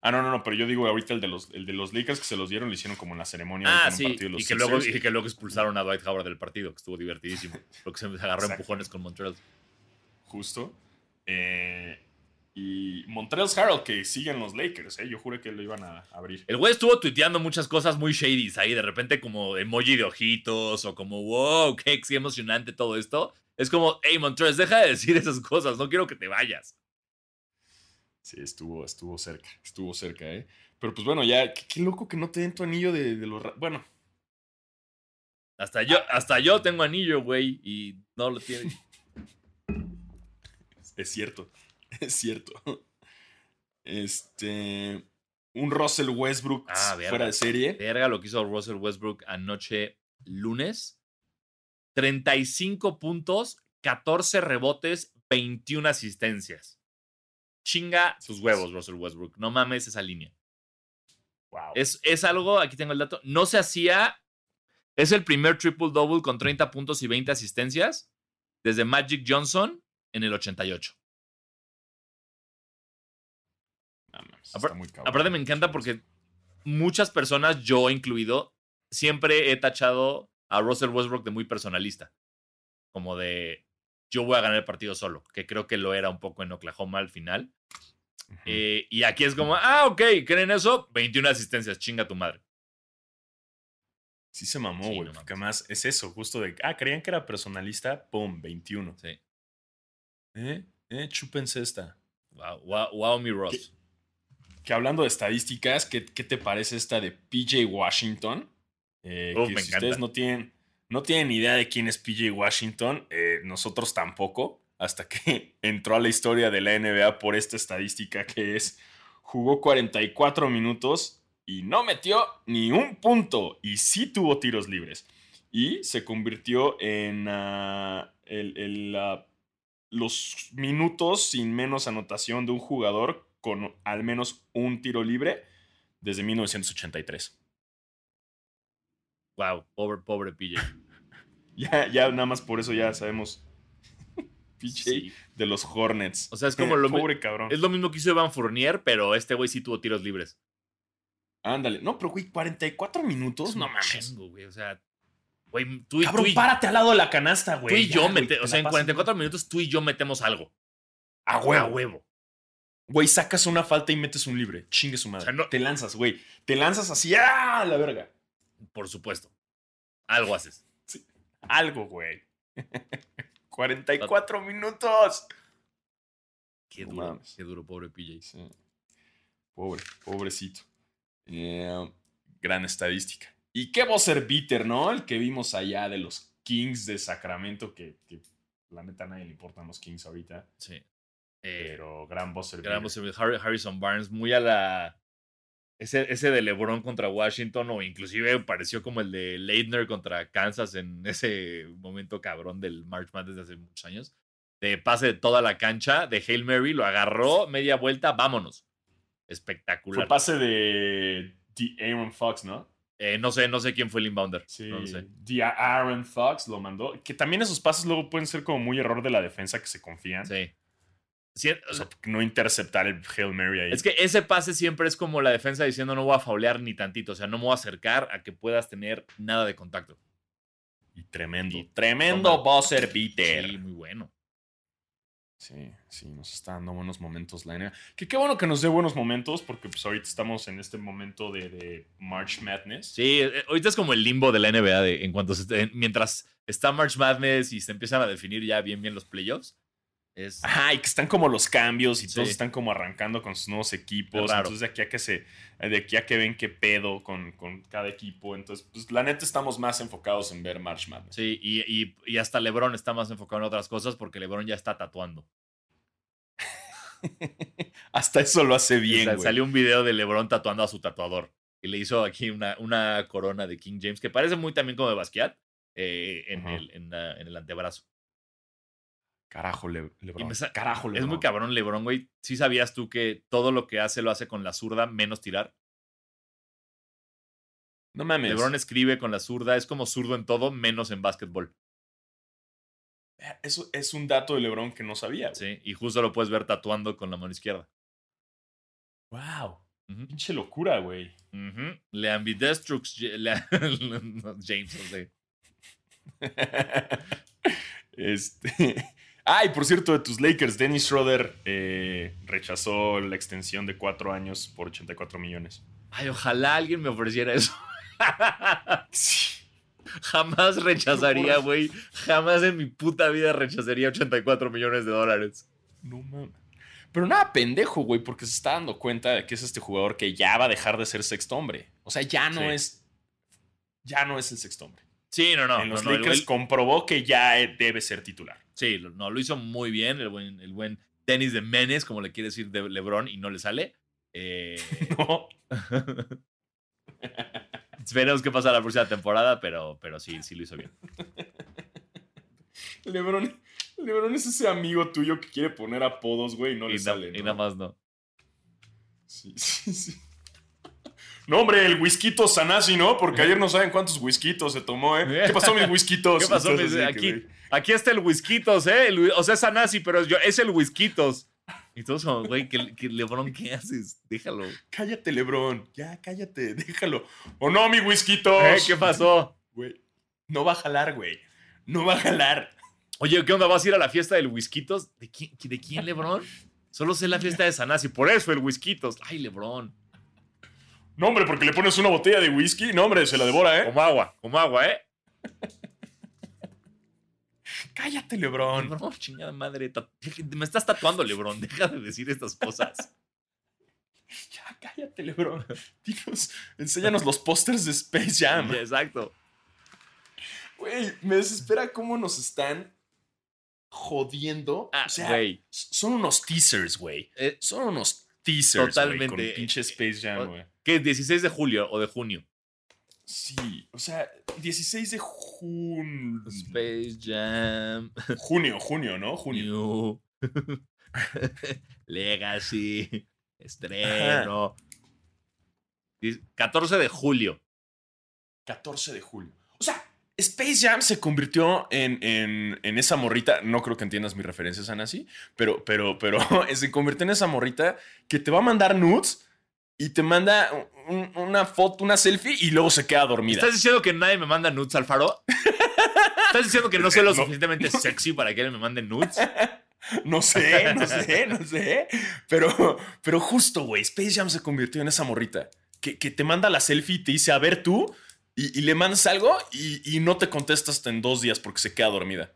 Ah, no, no, no, pero yo digo ahorita el de los, el de los Lakers que se los dieron, lo hicieron como en la ceremonia Ah, sí, partido de los y que, luego, y que luego expulsaron a Dwight Howard del partido, que estuvo divertidísimo. Porque se agarró Exacto. empujones con Montreal. Justo. Eh, y Montreal Harold, que siguen los Lakers, ¿eh? Yo juré que lo iban a abrir. El güey estuvo tuiteando muchas cosas muy shady ahí, de repente como emoji de ojitos o como, wow, qué, qué emocionante todo esto. Es como, hey, Montrez, deja de decir esas cosas, no quiero que te vayas. Sí, estuvo, estuvo cerca, estuvo cerca, ¿eh? Pero pues bueno, ya, qué, qué loco que no te den tu anillo de, de los... Bueno, Hasta yo, hasta yo tengo anillo, güey, y no lo tiene. es cierto, es cierto. Este... Un Russell Westbrook Ah, verga. fuera de serie. Verga lo que hizo Russell Westbrook anoche lunes. 35 puntos, 14 rebotes, 21 asistencias. Chinga sus huevos, Russell Westbrook. No mames esa línea. Wow. Es, es algo, aquí tengo el dato, no se hacía, es el primer triple-double con 30 puntos y 20 asistencias desde Magic Johnson en el 88. Está muy cabrón. Aparte me encanta porque muchas personas, yo incluido, siempre he tachado a Russell Westbrook de muy personalista. Como de, yo voy a ganar el partido solo, que creo que lo era un poco en Oklahoma al final. Eh, y aquí es como, ah, ok, ¿creen eso? 21 asistencias, chinga tu madre. Sí se mamó, Sí, güey. no porque mames. además es eso, justo de. Ah, creían que era personalista. Pum, 21. Sí. ¿Eh? ¿Eh? Chúpense esta. Wow, wow, wow, mi Ross. Que hablando de estadísticas, ¿qué, qué te parece esta de PJ Washington? Eh, Uf, que me si encanta. ustedes no tienen, no tienen idea de quién es PJ Washington, eh, nosotros tampoco, hasta que entró a la historia de la NBA por esta estadística que es, jugó 44 minutos y no metió ni un punto y sí tuvo tiros libres. Y se convirtió en ah, el- el, ah, los minutos sin menos anotación de un jugador con al menos un tiro libre desde 1983. Wow, pobre, pobre PJ. Ya, ya nada más por eso ya sabemos. PJ Sí. de los Hornets. O sea, es como lo Pobre cabrón. Es lo mismo que hizo Evan Fournier, pero este güey sí tuvo tiros libres. Ándale. No, pero güey, 44 minutos. Es No mames. chingo, güey. O sea, güey, tú y, Cabrón, tú y- párate al lado de la canasta, tú güey. y Ya, yo, güey, mete- te o sea, en pasas 44 minutos tú y yo metemos algo. A A huevo. Güey, sacas una falta y metes un libre. Chingue su madre. O sea, no- Te lanzas, güey. Te lanzas así, ¡ah! La verga. Por supuesto. Algo haces. Algo, güey. 44 minutos. Qué No duro, mames. qué duro, pobre PJ. Sí. Pobre, pobrecito. Eh, gran estadística. Y qué buzzer beater, ¿no? El que vimos allá de los Kings de Sacramento, que, que la neta a nadie le importan los Kings ahorita. Sí. Eh, Pero gran buzzer gran. Harry- Harrison Barnes, muy a la. Ese, ese de LeBron contra Washington, o inclusive pareció como el de Leitner contra Kansas en ese momento cabrón del March Madness de hace muchos años. De pase de toda la cancha, de Hail Mary, lo agarró, media vuelta, vámonos. Fue Espectacular. pase de, de Aaron Fox, ¿no? Eh, no sé, no sé quién fue el inbounder. Sí. No sé. Aaron Fox lo mandó. Que también esos pases luego pueden ser como muy error de la defensa que se confían. Sí. O sea, no interceptar el Hail Mary ahí. Es que ese pase siempre es como la defensa diciendo no voy a faulear ni tantito, o sea, no me voy a acercar a que puedas tener nada de contacto. Y tremendo. Y tremendo toma. buzzer beater. Sí, muy bueno. Sí, sí, nos está dando buenos momentos la NBA. Que qué bueno que nos dé buenos momentos, porque pues ahorita estamos en este momento de, de March Madness. Sí, eh, ahorita es como el limbo de la NBA de, en cuanto se, mientras está March Madness y se empiezan a definir ya bien bien los playoffs. Es Ajá, y que están como los cambios y Sí. todos están como arrancando con sus nuevos equipos. Entonces, de aquí a que se. De aquí a que ven qué pedo con, con cada equipo. Entonces, pues la neta estamos más enfocados en ver March Madness. sí, y, y- y hasta LeBron está más enfocado en otras cosas porque LeBron ya está tatuando. Hasta eso lo hace O bien, sea, güey. salió un video de LeBron tatuando a su tatuador. Y le hizo aquí una, una corona de King James que parece muy también como de Basquiat eh, en, el, en el antebrazo. Carajo, Le- LeBron. Carajo, Es LeBron. muy cabrón LeBron, güey. ¿Sí sabías tú que todo lo que hace lo hace con la zurda menos tirar? No mames. LeBron escribe con la zurda, es como zurdo en todo menos en básquetbol. Eso es un dato de LeBron que no sabía. güey. Sí, y justo lo puedes ver tatuando con la mano izquierda. Wow. Pinche locura, güey. Le ambidestrux le- no, James, no sé. este. Ay, por cierto, de tus Lakers, Dennis Schroeder eh, rechazó la extensión de cuatro años por 84 millones. Ay, ojalá alguien me ofreciera eso. Sí. Jamás rechazaría, güey. Jamás en mi puta vida rechazaría 84 millones de dólares. No mames. Pero nada pendejo, güey, porque se está dando cuenta de que es este jugador que ya va a dejar de ser sexto hombre. O sea, ya no Sí. es. Ya no es el sexto hombre. Sí, no, no. en los no, no, el Lakers comprobó que ya debe ser titular. Sí, lo- no, lo hizo muy bien. El buen, el buen tenis de Menes, como le quiere decir de LeBron, y no le sale. Eh, ¿No? Veremos qué pasa la próxima temporada, pero, pero sí, sí lo hizo bien. Lebron, Lebron es ese amigo tuyo que quiere poner apodos, güey, y no y, le sale. y ¿no? nada más no. Sí, sí, sí. No, hombre, el whisky Sanasi, ¿no? Porque ayer no saben cuántos whiskitos se tomó, ¿eh? ¿Qué pasó, mis whiskitos? ¿Qué pasó? Mis- aquí, aquí está el Whiskitos, ¿eh? El- o sea, es Anasi, pero yo, es el Whiskitos. Y todos como, güey, que, que Lebron, ¿qué haces? Déjalo. Cállate, Lebron. Ya, cállate, déjalo. ¿O no, mi whiskitos? ¿Eh? ¿Qué pasó? Güey, no va a jalar, güey. No va a jalar. Oye, ¿qué onda? ¿Vas a ir a la fiesta del Whiskitos? ¿De quién, de quién Lebron? Solo sé la fiesta de Sanasi, por eso el Whiskitos. Ay, Lebron. No, hombre, porque le pones una botella de whisky. No, hombre, se la devora, ¿eh? Como agua, como agua, ¿eh? Cállate, Lebron. Lebron, chingada madre. Me estás tatuando, Lebron. Deja de decir estas cosas. Ya, cállate, Lebron. Dinos, enséñanos los pósters de Space Jam. Exacto. Güey, me desespera cómo nos están jodiendo. Ah, o sea, güey. son unos teasers, güey. Eh, Son unos teasers, Totalmente. con pinche Space Jam, güey. ¿Qué? ¿16 de julio o de junio? Sí, o sea, 16 de junio. Space Jam. Junio, junio, ¿no? Junio. Legacy. Estreno. Dice, 14 de julio. 14 de julio. O sea, Space Jam se convirtió en, en, en esa morrita. No creo que entiendas mi referencia, Sanasi, pero, pero, pero se convirtió en esa morrita que te va a mandar nudes y te manda un- una foto, una selfie y luego se queda dormida. ¿Estás diciendo que nadie me manda nudes al faro? ¿Estás diciendo que no soy lo No. suficientemente sexy para que él me mande nudes? No sé, no sé, no sé. Pero, pero justo, güey, Space Jam se convirtió en esa morrita que, que te manda la selfie y te dice, a ver tú, y, y le mandas algo y, y no te contesta hasta en dos días porque se queda dormida.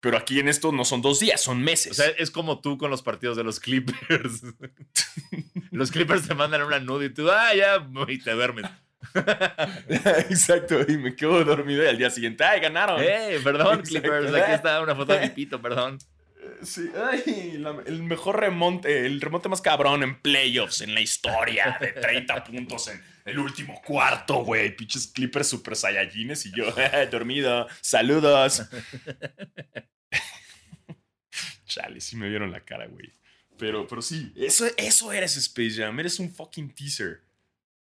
Pero aquí en esto no son dos días, son meses. O sea, es como tú con los partidos de los Clippers. los Clippers te mandan una nude y tú, ah, ya, y te duermes. Exacto, y me quedo dormido y al día siguiente, ¡ay, ganaron! Eh, perdón, Exacto. Clippers, aquí está una foto de mi pito, perdón. Sí, ay, la- el mejor remonte, el remonte más cabrón en playoffs en la historia de 30 puntos en el último cuarto, güey. Pinches Clippers super saiyajines y yo, dormido. Saludos. Chale, sí me vieron la cara, güey. Pero, pero sí, eso, eso eres Space Jam. Eres un fucking teaser.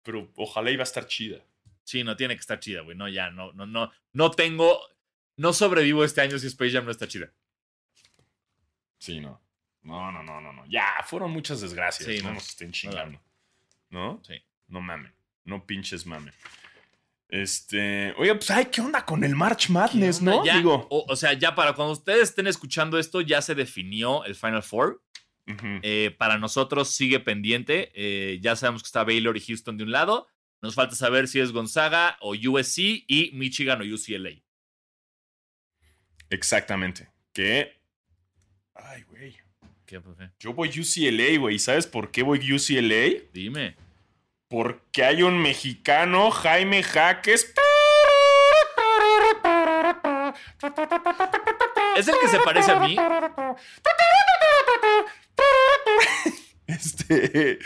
Pero ojalá iba a estar chida. Sí, no tiene que estar chida, güey. No, ya, no, no, no. No tengo. No sobrevivo este año si Space Jam no está chida. Sí, no. No, no, no, no, no. Ya, fueron muchas desgracias. Sí, no, no. nos estén chingando. ¿No? Sí. No mamen. No pinches mamen. Este. Oye, pues, ay, ¿qué onda con el March Madness, no? Ya, Digo. o, o sea, ya para cuando ustedes estén escuchando esto, ya se definió el Final Four. Eh, para nosotros sigue pendiente. Eh, ya sabemos que está Baylor y Houston de un lado. Nos falta saber si es Gonzaga o USC y Michigan o UCLA. Exactamente. Que. Ay, güey. ¿Qué, profe? Yo voy UCLA, güey. ¿Sabes por qué voy UCLA? Dime. Porque hay un mexicano, Jaime Jaques. ¿Es el que se parece a mí? Este.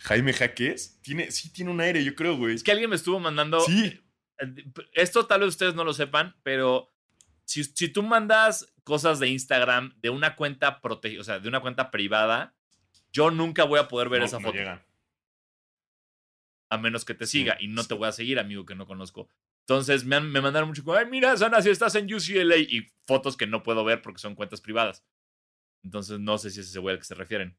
Jaime Jaques. Tiene, sí, tiene un aire, yo creo, güey. Es que alguien me estuvo mandando. Sí. Esto tal vez ustedes no lo sepan, pero si, si tú mandas cosas de Instagram de una cuenta protegida, o sea, de una cuenta privada, yo nunca voy a poder ver No, esa no foto. llegan. A menos que te siga y no te voy a seguir, amigo que no conozco. Entonces me, han- me mandaron mucho como, ay, mira, Sana, si estás en UCLA y fotos que no puedo ver porque son cuentas privadas. Entonces no sé si es ese güey al que se refieren.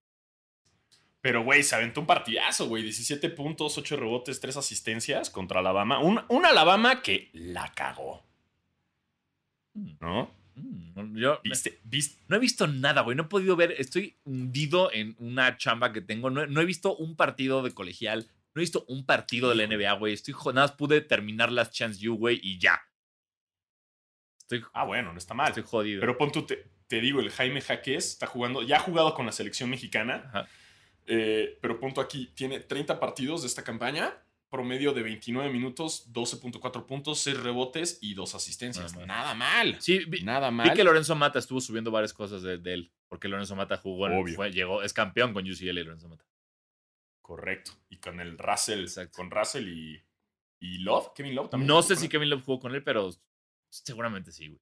Pero, güey, se aventó un partidazo, güey. 17 puntos, 8 rebotes, 3 asistencias contra Alabama. Un, un Alabama que la cagó. Mm, ¿No? mm, Yo ¿Viste? ¿Viste? no he visto nada, güey. No he podido ver. Estoy hundido en una chamba que tengo. No, no he visto un partido de colegial. No he visto un partido de la NBA, güey. Estoy nada más pude terminar las Chance U, güey, y ya. Estoy, Ah, bueno, no está mal. estoy jodido. Pero pon tú, te, te digo, el Jaime Jaques está jugando, ya ha jugado con la selección mexicana, Ajá. eh, pero punto aquí, tiene 30 partidos de esta campaña, promedio de 29 minutos, 12.4 puntos, 6 rebotes y 2 asistencias. Nada mal. Nada mal. Sí, vi, Nada vi mal. que Lorenzo Mata estuvo subiendo varias cosas de, de él. Porque Lorenzo Mata jugó, en- fue- llegó, es campeón con UCLA Lorenzo Mata. Correcto. Y con el Russell, Exacto. con Russell y, y Love, Kevin Love también. No sé si él. Kevin Love jugó con él, pero seguramente sí, güey.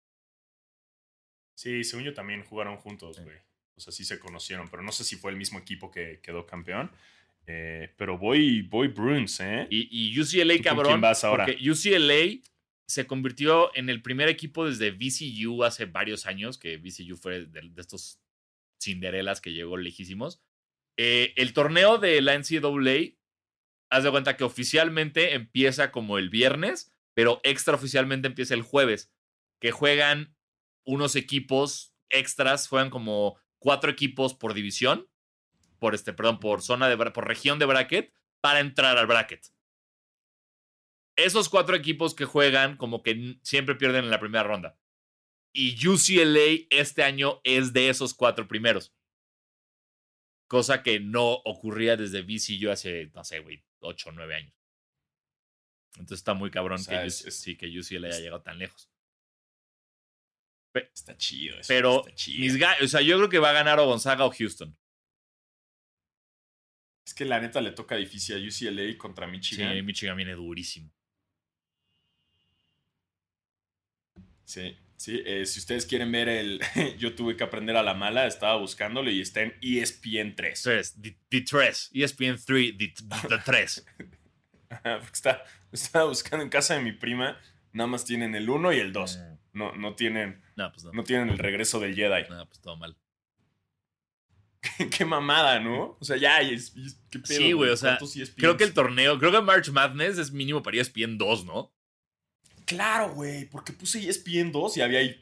Sí, según yo también jugaron juntos, Sí. güey. O sea, sí se conocieron, pero no sé si fue el mismo equipo que quedó campeón. Eh, pero voy, voy Bruins, ¿eh? Y, y UCLA, ¿Tú con cabrón. quién vas ahora? Porque UCLA se convirtió en el primer equipo desde VCU hace varios años, que VCU fue de, de estos Cinderelas que llegó lejísimos. Eh, el torneo de la NCAA, haz de cuenta que oficialmente empieza como el viernes, pero extraoficialmente empieza el jueves, que juegan unos equipos extras, juegan como cuatro equipos por división, por este, perdón, por zona de, por región de bracket, para entrar al bracket. Esos cuatro equipos que juegan como que siempre pierden en la primera ronda. Y UCLA este año es de esos cuatro primeros. Cosa que no ocurría desde VCU hace, no sé, güey, 8 o 9 años. Entonces está muy cabrón O sea, que, es- UC es- sí, que UCLA haya llegado tan lejos. Está chido. eso, Pero está chido. mis o sea, yo creo que va a ganar o Gonzaga o Houston. Es que la neta le toca difícil a UCLA contra Sí, Michigan. Michigan viene durísimo. Sí, sí. eh, si ustedes quieren ver el. yo tuve que aprender a la mala, estaba buscándolo y está en ESPN 3. Tres, the, the 3, ESPN 3, the, the 3. Ajá, porque está, estaba buscando en casa de mi prima. Nada más tienen el 1 y el 2. No, no, tienen, No, pues no. no tienen el regreso del Jedi. No, pues todo mal. Qué mamada, ¿no? O sea, ya, es- es- ¿qué pedo, Sí, güey, o sea, ¿Cuántos E? Creo que el torneo, creo que March Madness es mínimo para ESPN 2, ¿no? Claro, güey, porque puse ESPN 2 y había ahí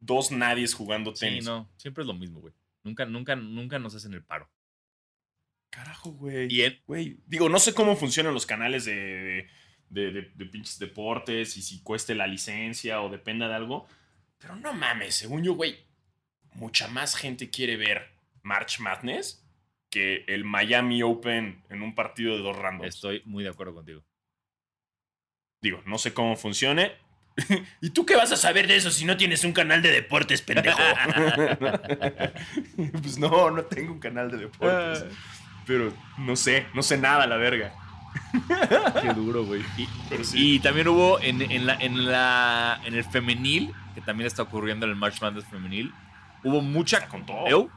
dos nadies jugando Sí, tenis. no, siempre es lo mismo, güey. Nunca, nunca, nunca nos hacen el paro. Carajo, güey. Y Güey, digo, no sé cómo funcionan los canales de, de, de- de pinches deportes y si cueste la licencia o dependa de algo. Pero no mames, según yo, güey, mucha más gente quiere ver March Madness que el Miami Open en un partido de dos randoms. Estoy muy de acuerdo contigo. Digo, no sé cómo funcione. ¿Y tú qué vas a saber de eso si no tienes un canal de deportes, pendejo? pues no, no tengo un canal de deportes. Pero no sé, no sé nada, la verga. Qué duro, güey. Y, Pero sí. y también hubo en, en la, en, la, en el femenil, que también está ocurriendo en el March Madness femenil, hubo mucha... Con todo. ¿Eu?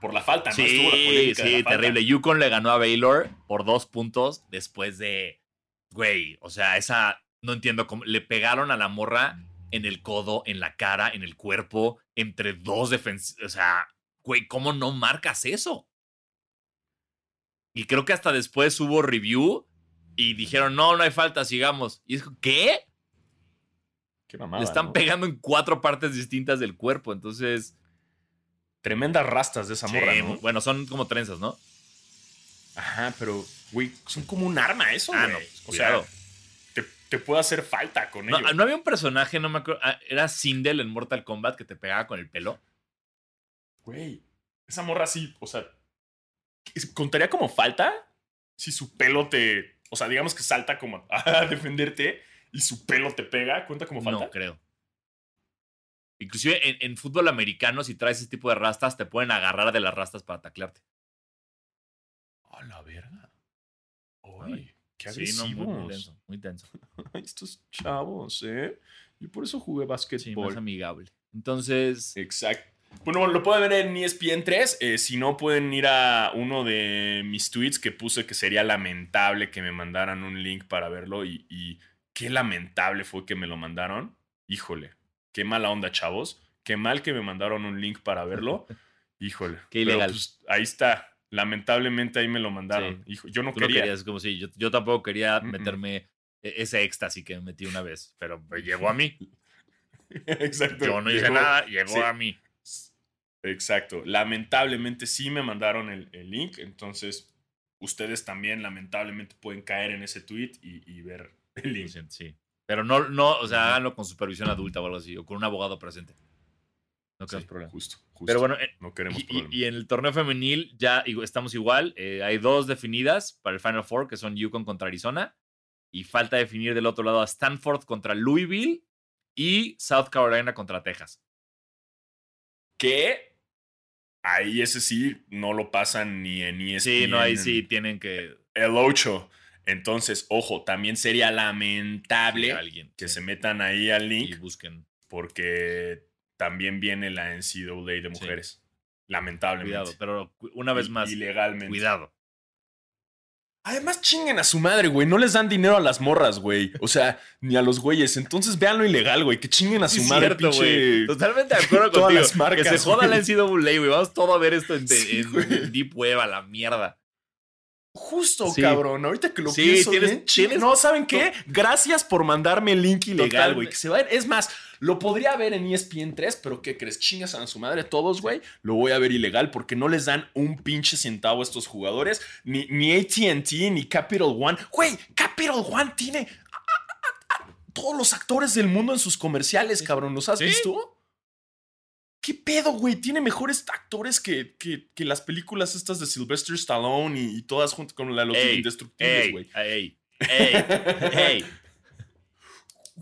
Por la falta, ¿no? Sí, Estuvo la de sí, falta. terrible. Yukon le ganó a Baylor por dos puntos después de. Güey, o sea, esa. No entiendo cómo. Le pegaron a la morra en el codo, en la cara, en el cuerpo, entre dos defensores. O sea, güey, ¿cómo no marcas eso? Y creo que hasta después hubo review y dijeron, no, no hay falta, sigamos. Y es, ¿qué? Qué mamada, Le están ¿no? pegando en cuatro partes distintas del cuerpo. Entonces. Tremendas rastas de esa morra, ¿no? Bueno, son como trenzas, ¿no? Ajá, pero, güey, son como un arma eso, Ah, güey. no, o cuidado. sea, te, te puede hacer falta con No, ello. no había un personaje, no me acuerdo. ah, Era Sindel en Mortal Kombat que te pegaba con el pelo. Güey, esa morra sí, o sea, ¿es- ¿contaría como falta? Si su pelo te, o sea, digamos que salta como a defenderte y su pelo te pega, ¿cuenta como falta? No creo. Inclusive en, en fútbol americano, si traes ese tipo de rastas, te pueden agarrar de las rastas para taclearte. A la verga. Ay, qué Sí, no, agresivos. muy, muy denso, muy denso. Estos chavos, ¿eh? Y por eso jugué Sí, básquetbol. más amigable. Entonces, Exacto. Bueno, lo pueden ver en E ESPN 3. eh, si no, pueden ir a uno de mis tweets que puse que sería lamentable que me mandaran un link para verlo. Y, y qué lamentable fue que me lo mandaron. Híjole, qué mala onda, chavos. Qué mal que me mandaron un link para verlo. Híjole. Qué Pero, ilegal. pues, ahí está. Lamentablemente ahí me lo mandaron. Hijo, yo no tú no quería. querías, como si yo, yo tampoco quería meterme e- ese éxtasis que me metí una vez, pero llegó a mí. Exacto. Yo no hice Llegó- nada, llegó sí. a mí. Exacto. Lamentablemente sí me mandaron el, el link, entonces ustedes también lamentablemente pueden caer en ese tweet y, y ver el link. sí. Pero no, no, o sea, háganlo con supervisión adulta o algo así, o con un abogado presente. No Sí, queremos problemas. Justo, justo. Pero bueno, eh, no queremos Y, y- problemas. y en el torneo femenil ya estamos igual. eh, hay dos definidas para el Final Four, que son Yukon contra Arizona. Y falta definir del otro lado a Stanford contra Louisville y South Carolina contra Texas. Que ahí ese sí no lo pasan ni en ESPN. Sí, no, ahí sí tienen que. El 8. Entonces, ojo, también sería lamentable alguien que sí, se metan ahí al y link busquen. porque también viene la NCAA de mujeres. Lamentablemente. Cuidado, pero una vez más, Ilegalmente. cuidado. Además, chinguen a su madre, güey. No les dan dinero a las morras, güey. O sea, ni a los güeyes. Entonces, vean lo ilegal, güey. Que chinguen a su Sí, madre, cierto, pinche. Totalmente de acuerdo todas contigo. las marcas, que se joda la. NCAA, güey. Vamos todo a ver esto en, Sí, en- güey. en Deep Web, a la mierda. Justo, Sí. cabrón. Ahorita que lo pienso tienes- bien, tienes- No, ¿saben qué? Gracias por mandarme el link ilegal, güey. Que se va a. Es más, lo podría ver en E ESPN 3, pero ¿qué crees? Chingas a su madre todos, güey. Lo voy a ver ilegal porque no les dan un pinche centavo a estos jugadores. Ni, ni ATT, ni Capital One. Güey, Capital One tiene a- a- a- a todos los actores del mundo en sus comerciales, cabrón. ¿Los has Sí. visto? ¿Qué pedo, güey? Tiene mejores actores que, que, que las películas estas de Sylvester Stallone y, y todas junto con la de los Ey, indestructibles, Ey, güey. ey, ey, ey.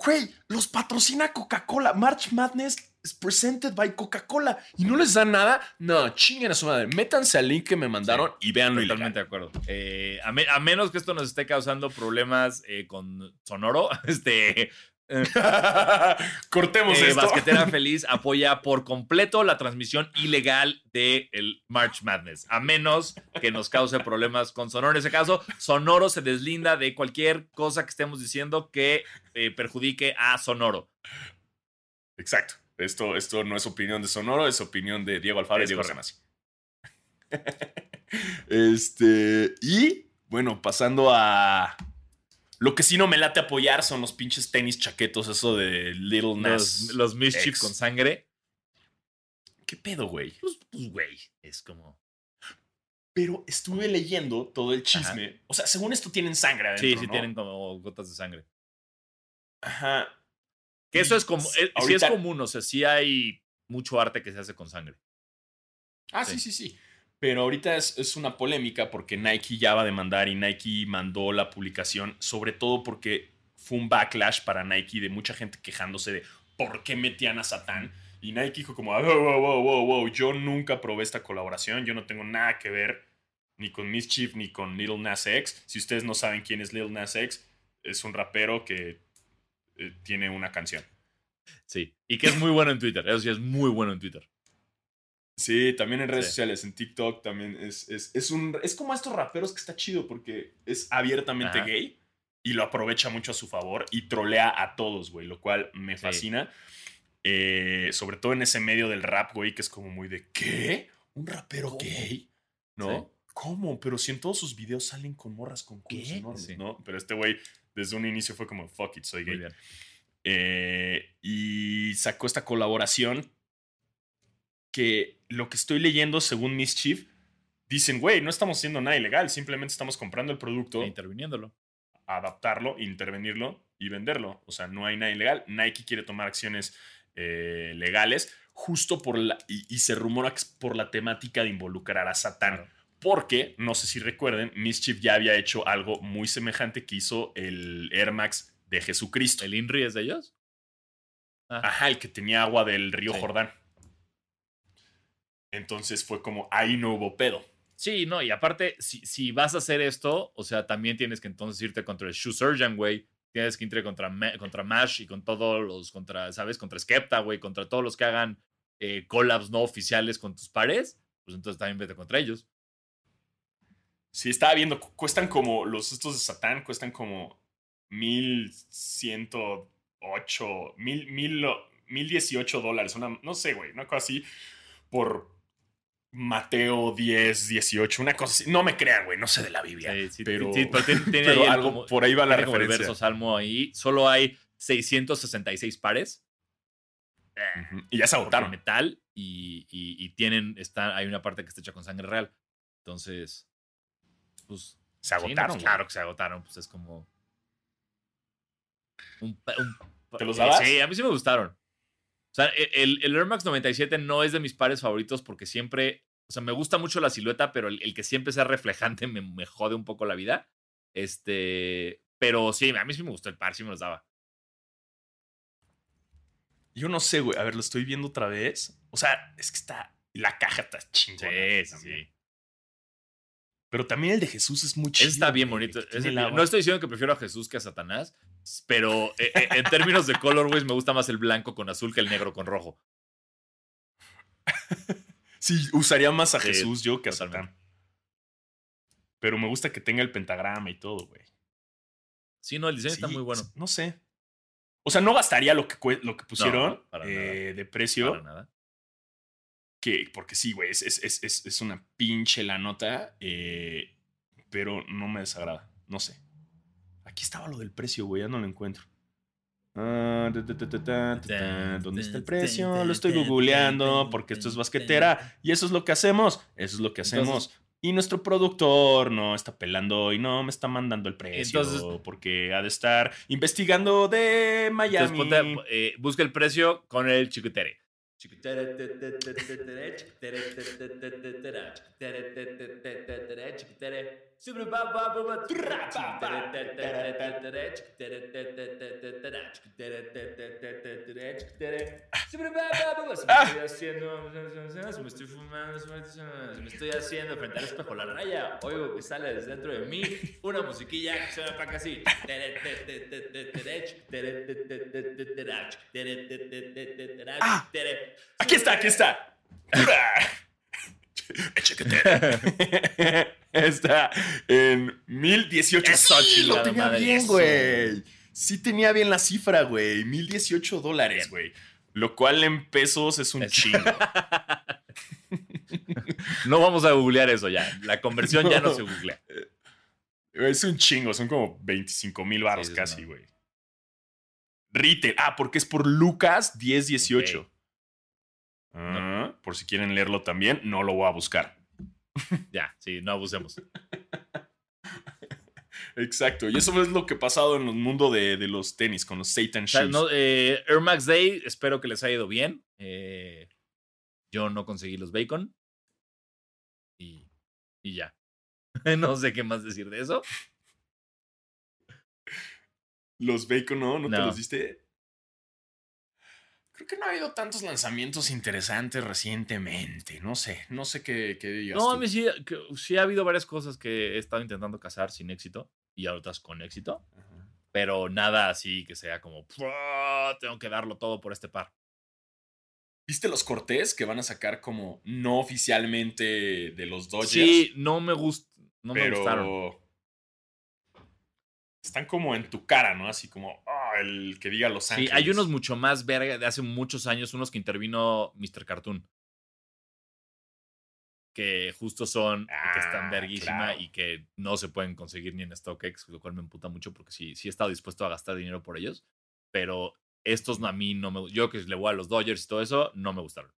Güey, los patrocina Coca-Cola. March Madness is presented by Coca-Cola. ¿Y no les dan nada? No, chinguen a su madre. Métanse al link que me mandaron y veanlo Totalmente de acuerdo. Eh, a, me- a menos que esto nos esté causando problemas eh, con Sonoro, este. Eh, Cortemos eh, esto. Basquetera Feliz apoya por completo la transmisión ilegal del el March Madness. A menos que nos cause problemas con Sonoro. En ese caso, Sonoro se deslinda de cualquier cosa que estemos diciendo que eh, perjudique a Sonoro. Exacto. Esto, esto no es opinión de Sonoro, es opinión de Diego Alfaro y Diego. Sanasi. este. Y bueno, pasando a. Lo que sí no me late apoyar son los pinches tenis chaquetos, eso de Little Nas. Los, los Mischief X. con sangre. ¿Qué pedo, güey? Pues, pues, güey, es como. Pero estuve leyendo todo el chisme. O sea, según esto tienen sangre adentro, Sí, sí, ¿no? tienen como gotas de sangre. Ajajá. Que eso es como. es- sí es común, o sea, sí hay mucho arte que se hace con sangre. Ah, sí, sí, sí. Pero ahorita es, una polémica porque Nike ya va a demandar y Nike mandó la publicación, sobre todo porque fue un backlash para Nike de mucha gente quejándose de por qué metían a Satán. Y Nike dijo como, "Ah, wow, wow, wow, wow, yo nunca probé esta colaboración, yo no tengo nada que ver ni con Mischief ni con Little Nas X. Si ustedes no saben quién es Little Nas X, es un rapero que eh, tiene una canción. Sí. Y que es muy bueno en Twitter. Eso sí, es muy bueno en Twitter. Sí, también en redes Sí. sociales, en TikTok también es, es, es un es como estos raperos que está chido porque es abiertamente Ajá. gay y lo aprovecha mucho a su favor y trolea a todos, güey, lo cual me Sí. fascina. Eh, sobre todo en ese medio del rap, güey, que es como muy de ¿qué? ¿Un rapero ¿Cómo? gay? ¿No? Sí. ¿Cómo? Pero si en todos sus videos salen con morras con culos enormes. ¿no? Pero este güey desde un inicio fue como fuck it, soy gay. Eh, y sacó esta colaboración que lo que estoy leyendo según Mischief dicen, güey, no estamos haciendo nada ilegal, simplemente estamos comprando el producto, E interviniéndolo. adaptarlo, intervenirlo y venderlo. O sea, no hay nada ilegal. Nike quiere tomar acciones eh, legales justo por la... Y, y se rumora por la temática de involucrar a Satán. Porque, no sé si recuerden, Mischief ya había hecho algo muy semejante que hizo el Air Max de Jesucristo. ¿El INRI es de ellos? Ah, Ajá, el que tenía agua del río Sí. Jordán. Entonces fue como, ahí no hubo pedo. Sí, no, y aparte, si, si vas a hacer esto, o sea, también tienes que entonces irte contra el Shoe Surgeon, güey. Tienes que irte contra, contra Mash y con todos los, contra, ¿sabes? Contra Skepta, güey, contra todos los que hagan eh, collabs no oficiales con tus pares. Pues entonces también vete contra ellos. Sí, estaba viendo, cu- cuestan como, los estos de Satán cuestan como 1108, mil, mil, mil dieciocho dólares, una, no sé, güey, una cosa así, por Mateo 10, 18, una cosa así. No me crean, güey, no sé de la Biblia. Sí, sí, pero, sí, pero tiene, pero algo como- por ahí va la tiene como el referencia. verso salmo ahí. Solo hay 666 pares. Y ya se agotaron. metal y, y- y tienen, está, hay una parte que está hecha con sangre real. Entonces, pues Se no, agotaron. pues, claro que se agotaron, pues es como. Un, un ¿Te los eh, dabas? Sí, a mí sí me gustaron. Sea, e- el, el Air Max 97 no es de mis pares favoritos porque siempre. O sea, me gusta mucho la silueta, pero el, el que siempre sea reflejante me, me jode un poco la vida. Este. Pero sí, a mí sí me gustó el par, sí me los daba. Yo no sé, güey. A ver, lo estoy viendo otra vez. O sea, es que está. La caja está chingona. Sí, sí. Pero también el de Jesús es muy chido. Está bien bonito. el agua. no estoy diciendo que prefiero a Jesús que a Satanás, pero eh, eh, en términos de colorways me gusta más el blanco con azul que el negro con rojo. Sí, usaría más a Jesús yo que a. Satán. Pero me gusta que tenga el pentagrama y todo, güey. Sí, no, el diseño está muy bueno. No sé. O sea, no gastaría lo que, lo que pusieron para eh, de precio. Para nada. Que, porque sí, güey, es, es, es, es- es una pinche la nota. eh, pero no me desagrada. No sé. Aquí estaba lo del precio, güey. Ya no lo encuentro. Ah, ta, ta, ta. ¿Dónde está el precio? Lo estoy googleando porque esto es basquetera. Y eso es lo que hacemos. Eso es lo que hacemos. Entonces- y nuestro productor no está pelando y no me está mandando el precio Entonces- porque ha de estar investigando de Miami. Entonces, ponte, eh, busca el precio con el chiquitere. Me estoy fumando, me estoy haciendo frente al espejo la raya. Oigo que sale desde dentro de mí una musiquilla que suena para. Ah, Aquí está, aquí está. está en 1018. Eso, sí, lo tenía madre, bien, güey. Sí tenía bien la cifra, güey. 1018 dólares, güey. Lo cual en pesos es un Es- chingo. No vamos a googlear eso ya. La conversión ya no No. se googlea. Es un chingo, son como 25 mil baros Sí, casi, güey. Retail. Ah, porque es por Lucas 1018. Ah, Por si quieren leerlo también, no lo voy a buscar. Ya, sí, no abusemos. Exacto. Y eso es lo que ha pasado en el mundo de, de los tenis, con los Satan Shoes. no, eh, Air Max Day, espero que les haya ido bien. Eh, yo no conseguí los bacon. Y, y ya. no sé qué más decir de eso. Los Bacon, ¿no? ¿No, te No. los diste? Creo que no ha habido tantos lanzamientos interesantes recientemente. No sé, no sé qué, qué digas. No, a mí sí, que- sí ha habido varias cosas que he estado intentando cazar sin éxito y otras con éxito, Ajá. pero nada así que sea como, "Pua, tengo que darlo todo por este par. ¿Viste los Cortés que van a sacar como no oficialmente de los Dodgers? Sí, no me gust no me gustaron. están como en tu cara, ¿no? Así como el que diga Los Sí, Ángeles. hay unos mucho más verga de hace muchos años, unos que intervino Mr. Cartoon. Que justo son, que están Ah, verguísima claro. y que no se pueden conseguir ni en StockX, lo cual me emputa mucho porque sí, sí he estado dispuesto a gastar dinero por ellos. Pero estos a mí no me Yo que le voy a los Dodgers y todo eso, no me gustaron.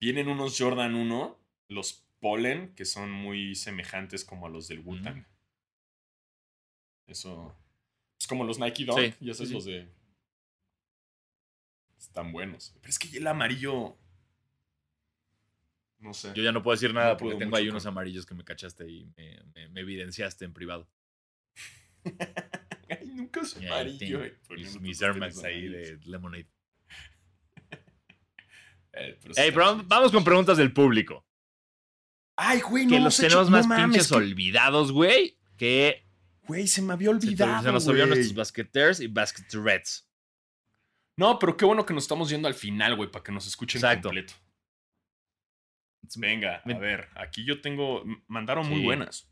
Vienen unos Jordan 1, los Pollen, que son muy semejantes como a los del Wu-Tang. Eso. Es como los Nike Dunk, Sí, sí, sí. los de. Están buenos. Pero es que el amarillo. No sé. Yo ya no puedo decir nada No porque tengo ahí unos amarillos que me cachaste y me, me- me evidenciaste en privado. Ay, nunca es Y ahí amarillo. eh, mis, mis Max ahí de Lemonade. Eh, pero vamos con preguntas del público. Ay, güey, que no los hemos hecho- tenemos no más mames, pinches que- olvidados, güey. Que Güey, se me había olvidado. se nos olvidaron nuestros basqueters y basqueterets. No, pero qué bueno que nos estamos yendo al final, güey, para que nos escuchen Exacto. completo. Venga, a ver, aquí yo tengo. Mandaron muy buenas.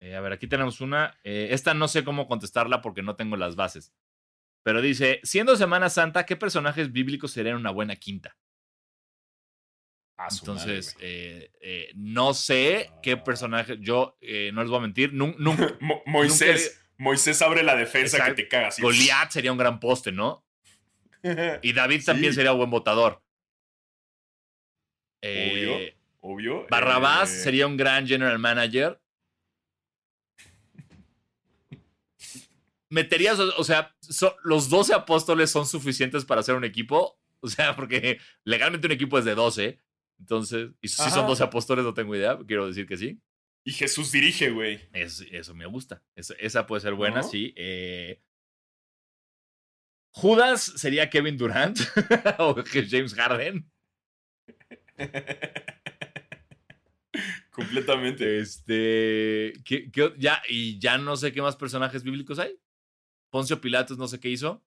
Eh, a ver, aquí tenemos una. Eh, esta no sé cómo contestarla porque no tengo las bases. Pero dice: Siendo Semana Santa, ¿qué personajes bíblicos serían una buena quinta? A su Entonces, madre, eh, eh, no sé qué personaje. Yo eh, no les voy a mentir. nun- Nunca. güey. Mo- Moisés. Moisés abre la defensa Exacto. que te cagas. Goliat sería un gran poste, ¿no? Y David también sería buen votador. Obvio. Obvio. Barrabás sería un gran general manager. Meterías, o o sea, so- los 12 apóstoles son suficientes para hacer un equipo. O sea, porque legalmente un equipo es de 12. Entonces, y si Ajá. son 12 apóstoles, no tengo idea. Quiero decir que sí. Y Jesús dirige, güey. Es- eso me gusta. Esa puede ser buena, ¿No? sí. Eh, Judas sería Kevin Durant o James Harden. Completamente. Este. ¿qué- qué o- ya, y ya no sé qué más personajes bíblicos hay. Poncio Pilatos, no sé qué hizo.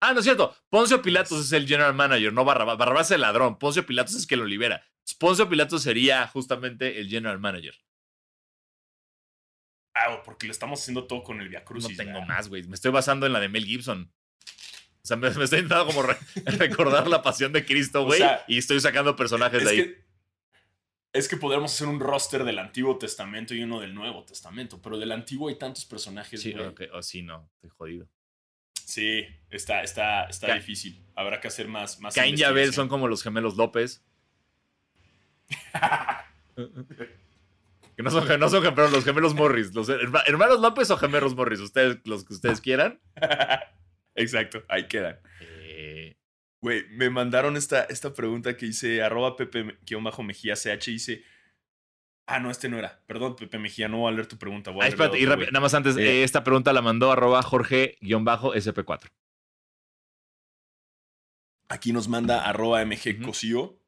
Ah, no es cierto. Poncio Pilatos es el general manager, no Barrabás. Barrabás es el ladrón. Poncio Pilatos es que lo libera. Poncio Pilatos sería justamente el general manager. Ah, porque lo estamos haciendo todo con el Via No Crucis. tengo ¿verdad? más, güey. Me estoy basando en la de Mel Gibson. O sea, me, me estoy intentando como re- recordar la pasión de Cristo, O güey. sea, y estoy sacando personajes Es de ahí. que, es que podríamos hacer un roster del Antiguo Testamento y uno del Nuevo Testamento, pero del Antiguo hay tantos personajes. Sí, güey. ok, oh, sí, no. Estoy jodido. Sí, está, está, está difícil. Habrá que hacer más. más Caín y Abel son como los gemelos López. Que no son, no son gemelos, los gemelos Morris. Los herma- hermanos López o gemelos Morris, ustedes, los que ustedes quieran. Exacto, ahí quedan. Eh, Güey, me mandaron esta, esta pregunta que dice arroba Pepe-Mejía CH dice. Ah, no, este no era. Perdón, Pepe Mejía, no voy a leer tu pregunta. Voy a ah, espérate, y rápido, nada más antes, Eh. eh, esta pregunta la mandó arroba Jorge-SP4. Aquí nos manda arroba MG. Cosío.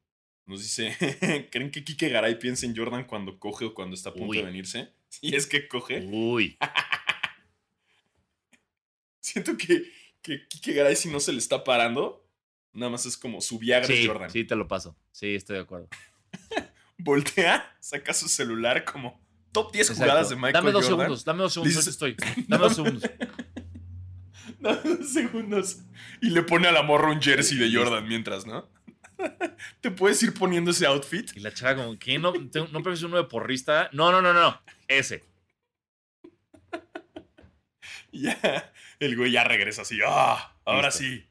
Nos dice, ¿creen que Kike Garay piensa en Jordan cuando coge o cuando está a punto Uy. de venirse? Si es que coge. Uy, Siento que, que Kike Garay si no se le está parando, nada más es como su Viagra sí, Jordan. sí, te lo paso. Sí, estoy de acuerdo. Voltea, saca su celular como top 10 Exacto. jugadas de Michael dame dos Jordan. segundos, dame dos segundos, Dices- estoy. Dame dos segundos. Dame dos segundos. Y le pone a la morra un jersey de Jordan mientras, ¿no? ¿Te puedes ir poniendo ese outfit? Y la chava como, ¿qué? ¿No, te- ¿no prefieres uno de porrista? No, no, no, no. Ese. Ya, el güey ya regresa así. ¡Ah! ahora Listo. sí.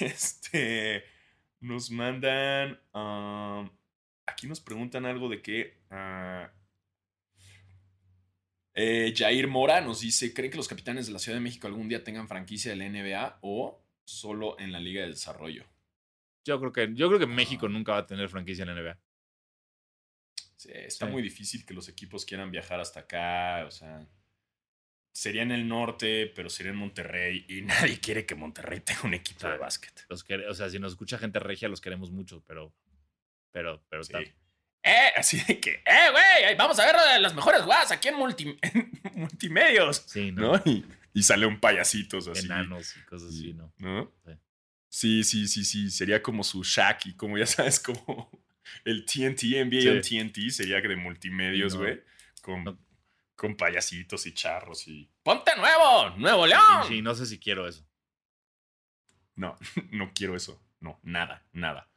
Este. Nos mandan. um, aquí nos preguntan algo de que. ah, eh, Jair Mora nos dice: ¿Creen que los capitanes de la Ciudad de México algún día tengan franquicia de la NBA o solo en la Liga de Desarrollo? Yo creo que, yo creo que México nunca va a tener franquicia en la NBA. Sí, está Sí. muy difícil que los equipos quieran viajar hasta acá. O sea, sería en el norte, pero sería en Monterrey. Y nadie quiere que Monterrey tenga un equipo de básquet. Los o sea, si nos escucha gente regia, los queremos mucho, pero. Pero, pero Sí. está. Eh, así de que, eh, güey, vamos a ver las mejores jugadas aquí en, multi- en multimedios. Sí, ¿no? ¿No? Y, y sale un payasitos así. Enanos y cosas así, ¿no? ¿No? Sí. Sí, sí, sí, sí. Sería como su Shaq y como ya sabes, como el TNT, NBA on TNT, sería de multimedios, Sí, no. güey. Con, No. con payasitos y charros y. ¡Ponte nuevo! ¡Nuevo León! Sí, no sé si quiero eso. No, no quiero eso. No, nada, nada.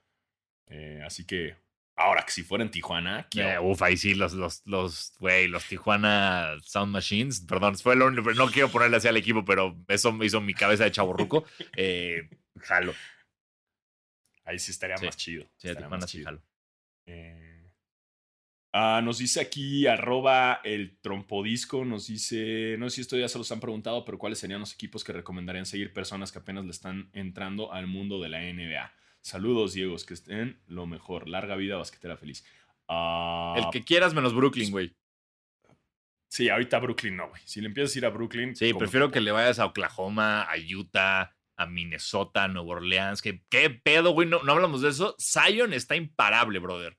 Eh, así que, ahora que si fuera en Tijuana. Eh, uf, ahí sí, los, los, los, güey, los Tijuana Sound Machines, perdón, fue lo único, no quiero ponerle así al equipo, pero eso me hizo mi cabeza de chaborruco. Eh, jalo. Ahí sí estaría Sí. más chido. Sí, estaría Tijuana más sí chido. jalo. Eh, ah, nos dice aquí arroba el trompodisco, nos dice, no sé si esto ya se los han preguntado, pero ¿cuáles serían los equipos que recomendarían seguir personas que apenas le están entrando al mundo de la NBA? Saludos, Diegos, que estén lo mejor. Larga vida, basquetera feliz. Ah, El que quieras menos Brooklyn, güey. Sí, ahorita Brooklyn no, güey. Si le empiezas a ir a Brooklyn... Sí, prefiero que- que le vayas a Oklahoma, a Utah, a Minnesota, a Nueva Orleans. Que, ¿Qué pedo, güey? No, no hablamos de eso. Zion está imparable, brother.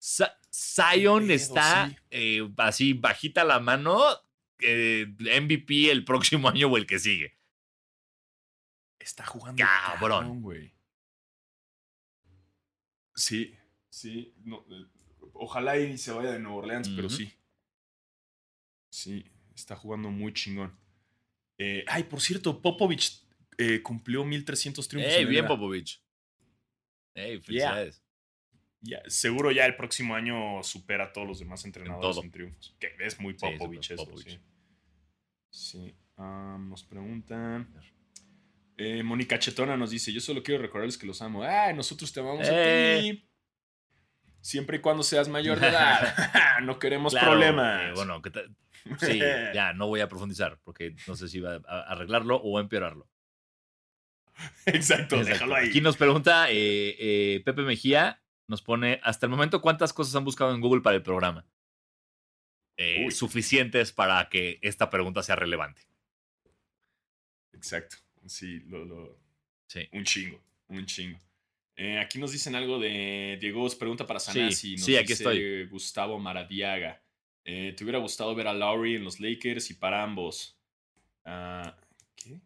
Sa- Zion pedo, está sí. eh, así bajita la mano. eh, MVP el próximo año o el que sigue. Está jugando Cabrón. güey. Sí, sí. no, eh, ojalá y se vaya de Nueva Orleans, pero sí. Sí, está jugando muy chingón. Eh, ay, por cierto, Popovich eh, cumplió 1300 triunfos. Ey, en bien. Popovich. Ey, felicidades. Ya, seguro ya el próximo año supera a todos los demás entrenadores en, triunfos. Que es muy Sí, Popovich súper eso, Popovich. sí. Sí. nos preguntan. Eh, Mónica Chetona nos dice: Yo solo quiero recordarles que los amo. ¡Ay, nosotros te amamos a Eh. ti! Siempre y cuando seas mayor de edad. no queremos Claro, problemas. eh, bueno, ¿qué tal? Sí, ya, no voy a profundizar porque no sé si va a arreglarlo o empeorarlo. Exacto, Exacto. déjalo ahí. Aquí nos pregunta eh, Pepe Mejía, nos pone, hasta el momento, ¿cuántas cosas han buscado en Google para el programa? Suficientes para que esta pregunta sea relevante. Exacto. Sí, lo, lo- Sí. un chingo, un chingo. Eh, aquí nos dicen algo de Diego, pregunta para Sí, Sanasi. nos sí, aquí dice estoy. Gustavo Maradiaga. Eh, ¿Te hubiera gustado ver a Lowry en los Lakers y para ambos? Ah, ¿Qué?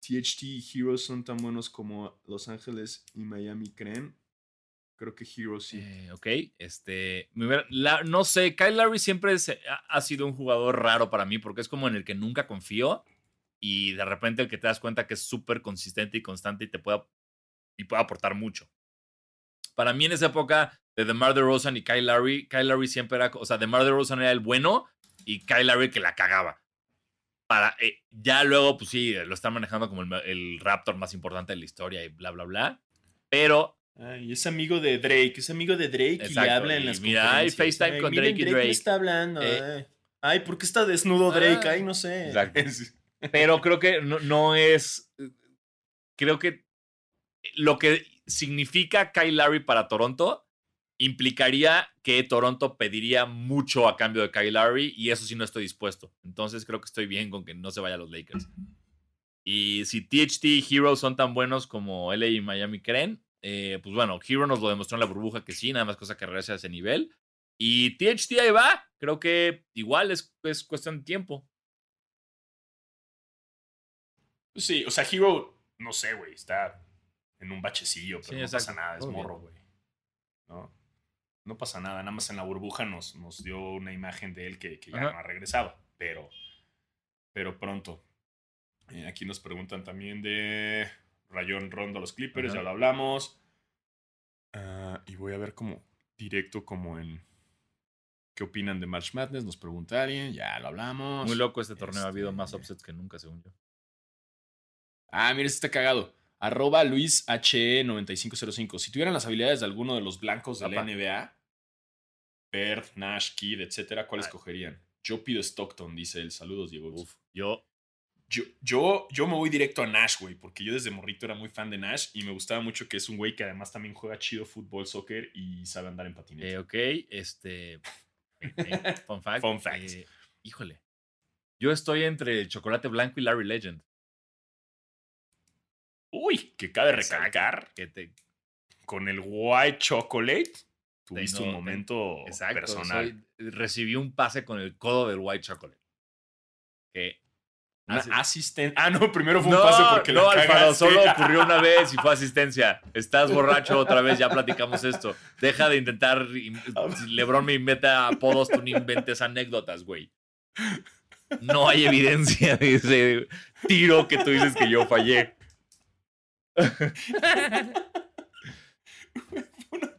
THT y Heroes son tan buenos como Los Ángeles y Miami creen. Creo que Heroes sí. Eh, ok, este, la- no sé, Kyle Lowry siempre ha, ha sido un jugador raro para mí porque es como en el que nunca confío y de repente el que te das cuenta que es súper consistente y constante y te puede, y puede aportar mucho. Para mí en esa época de DeMar DeRozan y Kyle Lowry, Kyle Lowry siempre era, o sea, DeMar DeRozan era el bueno y Kyle Lowry que la cagaba. Para, eh, ya luego, pues sí, lo están manejando como el, el Raptor más importante de la historia y bla, bla, bla. Pero Ay, es amigo de Drake, es amigo de Drake y Exacto, habla en y las mira, hay. FaceTime Ay, con miren, Drake y me Drake. está hablando. Eh, ay. Ay, ¿por qué está desnudo Drake? Ah, Ay, no sé. exacto. pero creo que no, no es. Creo que lo que significa Kyle Lowry para Toronto implicaría que Toronto pediría mucho a cambio de Kyle Lowry y eso sí no estoy dispuesto. Entonces creo que estoy bien con que no se vaya a los Lakers. Y si THT y Hero son tan buenos como LA y Miami creen, eh, pues bueno, Hero nos lo demostró en la burbuja que sí, nada más cosa que regrese a ese nivel. Y THT ahí va, creo que igual es, es cuestión de tiempo. Sí, o sea, Hero, no sé, güey, está en un bachecillo, pero Sí, no exacto. pasa nada, es morro, güey. ¿No? No pasa nada, nada más en la burbuja nos, nos dio una imagen de él que, que ya Ajá. no ha regresado, pero, pero pronto. Eh, aquí nos preguntan también de Rayón Rondo a los Clippers, Ajá. ya lo hablamos. Ah, y voy a ver como directo como en... ¿Qué opinan de March Madness? Nos pregunta alguien, ya lo hablamos. Muy loco este torneo. Ha habido Este- más upsets que nunca, según yo. Ah, mira, este está cagado. Arroba Luis HE9505. Si tuvieran las habilidades de alguno de los blancos de la. NBA, Bird, Nash, Kidd, etcétera, ¿cuál Ay. escogerían? Yo pido Stockton, dice él. Saludos, Diego. Uf, yo. Yo, yo, yo me voy directo a Nash, güey, porque yo desde morrito era muy fan de Nash y me gustaba mucho que es un güey que además también juega chido fútbol, soccer y sabe andar en patinete. Eh, ok, este. eh, eh, fun fact. Fun fact. eh, híjole. Yo estoy entre el chocolate blanco y Larry Legend. Uy, que cabe recalcar, Que te, con el White Chocolate tuviste un momento exacto. personal. soy- recibí un pase con el codo del White Chocolate. Que. Una asisten- Ah, no, primero fue un no, pase porque no, la Alfaro, solo ocurrió una vez y fue asistencia. Estás borracho otra vez, ya platicamos esto. Deja de intentar. Si Lebron me inventa apodos, tú no inventes anécdotas, güey. No hay evidencia de ese tiro que tú dices que yo fallé.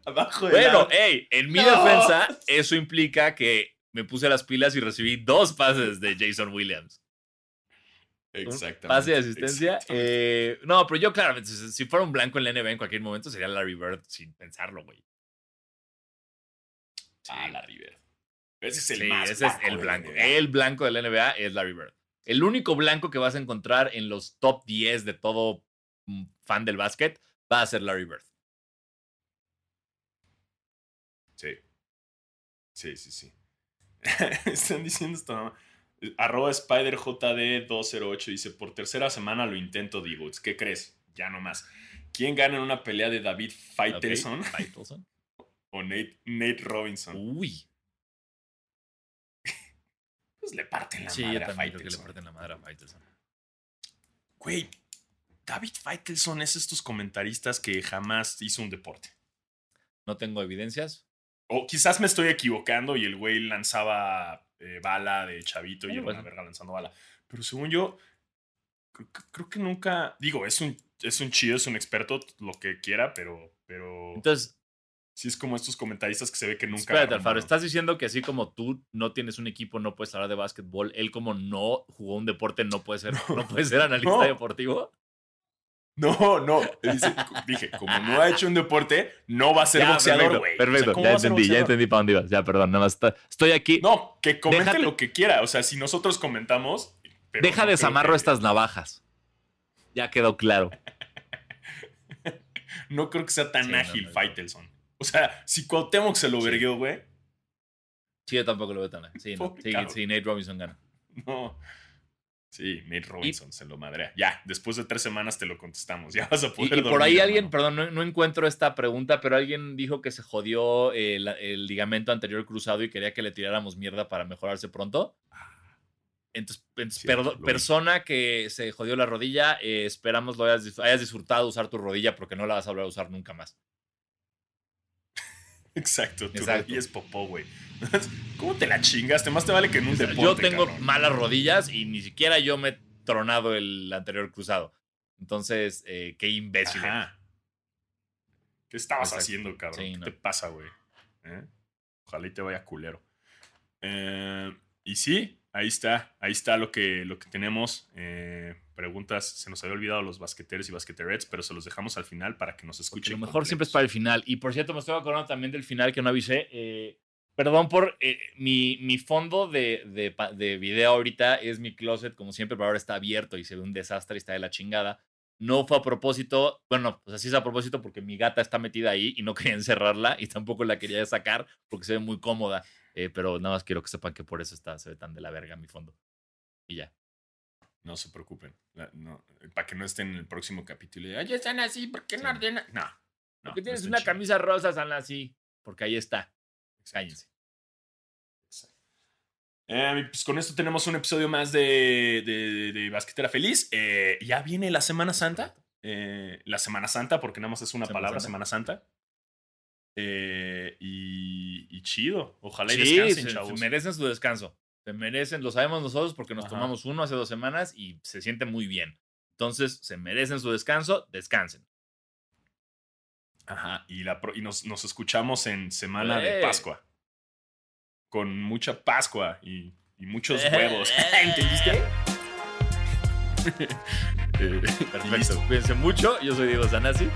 Abajo de Bueno, hey, en mi No. defensa, eso implica que me puse las pilas y recibí dos pases de Jason Williams. Exactamente. Pase de asistencia. eh, no, pero yo claramente, si fuera un blanco en la NBA en cualquier momento, sería Larry Bird sin pensarlo, güey. Sí, Ah, la River. Ese es el sí, más ese es el blanco. El blanco de la NBA es Larry Bird. El único blanco que vas a encontrar en los top 10 de todo mm, fan del básquet va a ser Larry Bird. Sí. Sí, sí, sí. Están diciendo esto. ¿no? Arroba SpiderJD208 dice: Por tercera semana lo intento, digo. ¿Qué crees? Ya no más. ¿Quién gana en una pelea de David Faitelson Ok, Faitelson. o Nate, Nate Robinson? Uy. Pues le parten la Sí, yo madre a también creo que le Faitelson. parten la madre a Faitelson. Güey, David Faitelson es estos comentaristas que jamás hizo un deporte. No tengo evidencias. O quizás me estoy equivocando y el güey lanzaba eh, bala de chavito y era una pues. verga lanzando bala. Pero según yo, creo, que- creo que nunca. Digo, es un, es un chido, es un experto, lo que quiera, pero. pero Entonces, sí es como estos comentaristas que se ve que nunca. espérate, Alfaro. ¿Estás diciendo que así como tú no tienes un equipo, no puedes hablar de básquetbol? Él, como no jugó un deporte, no puede ser, No. no puede ser analista No. deportivo. No, no. dice- dije, como no ha hecho un deporte, no va a ser Ya, boxeador, perfecto, güey. O sea, Perfecto, ¿cómo ya entendí, ya entendí para dónde ibas. Ya, perdón, nada más estoy aquí. No, que comente Déjate- lo que quiera. O sea, si nosotros comentamos. pero Deja no desamarro que- estas navajas. Ya quedó claro. No creo que sea tan Sí, ágil no, no. Faitelson. O sea, si Cuauhtémoc se lo Sí. vergueó, güey. Sí, yo tampoco lo veo tan Sí, no. Pobre sí, cabrón. sí, Nate Robinson gana. No. Sí, Nate Robinson se lo madrea. Ya, después de tres semanas te lo contestamos. Ya vas a Y, poder y por dormir, ahí alguien, hermano. perdón, no, no encuentro esta pregunta, pero alguien dijo que se jodió el, el ligamento anterior cruzado y quería que le tiráramos mierda para mejorarse pronto. Entonces, entonces, vi. persona que se jodió la rodilla, eh, esperamos lo hayas, hayas disfrutado usar tu rodilla porque no la vas a volver a usar nunca más. Exacto, tu Exacto. rodilla es popó, güey. ¿Cómo te la chingaste? Más te vale que en un deporte, yo tengo cabrón. malas rodillas y ni siquiera yo me he tronado el anterior cruzado. Entonces, eh, qué imbécil. Ajá. ¿Qué estabas Exacto. haciendo, cabrón? Sí, ¿Qué no. te pasa, güey? ¿Eh? Ojalá y te vaya culero. Eh, y sí, ahí está. Ahí está lo que, lo que tenemos. Eh, preguntas. Se nos había olvidado los basqueteros y basqueterets, pero se los dejamos al final para que nos Porque escuchen. lo mejor siempre es para el final. Y por cierto, me estoy acordando también del final que no avisé. Eh, perdón por eh, mi, mi fondo de, de, de video ahorita es mi closet, como siempre, pero ahora está abierto y se ve un desastre y está de la chingada. No fue a propósito, bueno, pues así es a propósito porque mi gata está metida ahí y no quería encerrarla y tampoco la quería sacar porque se ve muy cómoda. Eh, pero nada más quiero que sepan que por eso está, se ve tan de la verga mi fondo. Y ya. No se preocupen. La- no, para que no estén en el próximo capítulo. de, Oye, están así, ¿por qué no Sí. ordenan? No. no Porque no tienes estén una chingados. camisa rosa, Sana, así. Porque ahí está. Cállense. Eh, pues con esto tenemos un episodio más de, de, de Basquetera Feliz. Eh, ya viene la Semana Santa. Eh, la Semana Santa, porque nada más es una Semana palabra, Santa. Semana Santa. Eh, y, y chido. Ojalá y descansen, se, chavos. se merecen su descanso. Se merecen, lo sabemos nosotros porque nos Ajá. tomamos uno hace dos semanas y se siente muy bien. Entonces, se merecen su descanso, descansen. Ajá, y, la y nos, nos escuchamos en semana de. Pascua. Con mucha Pascua y, y muchos huevos. ¿Entendiste? Perfecto. Cuídense mucho. Yo soy Diego Sanasi.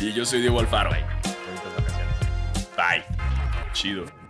Y yo soy Diego Alfaro. Bonitas vacaciones. Bye. Chido.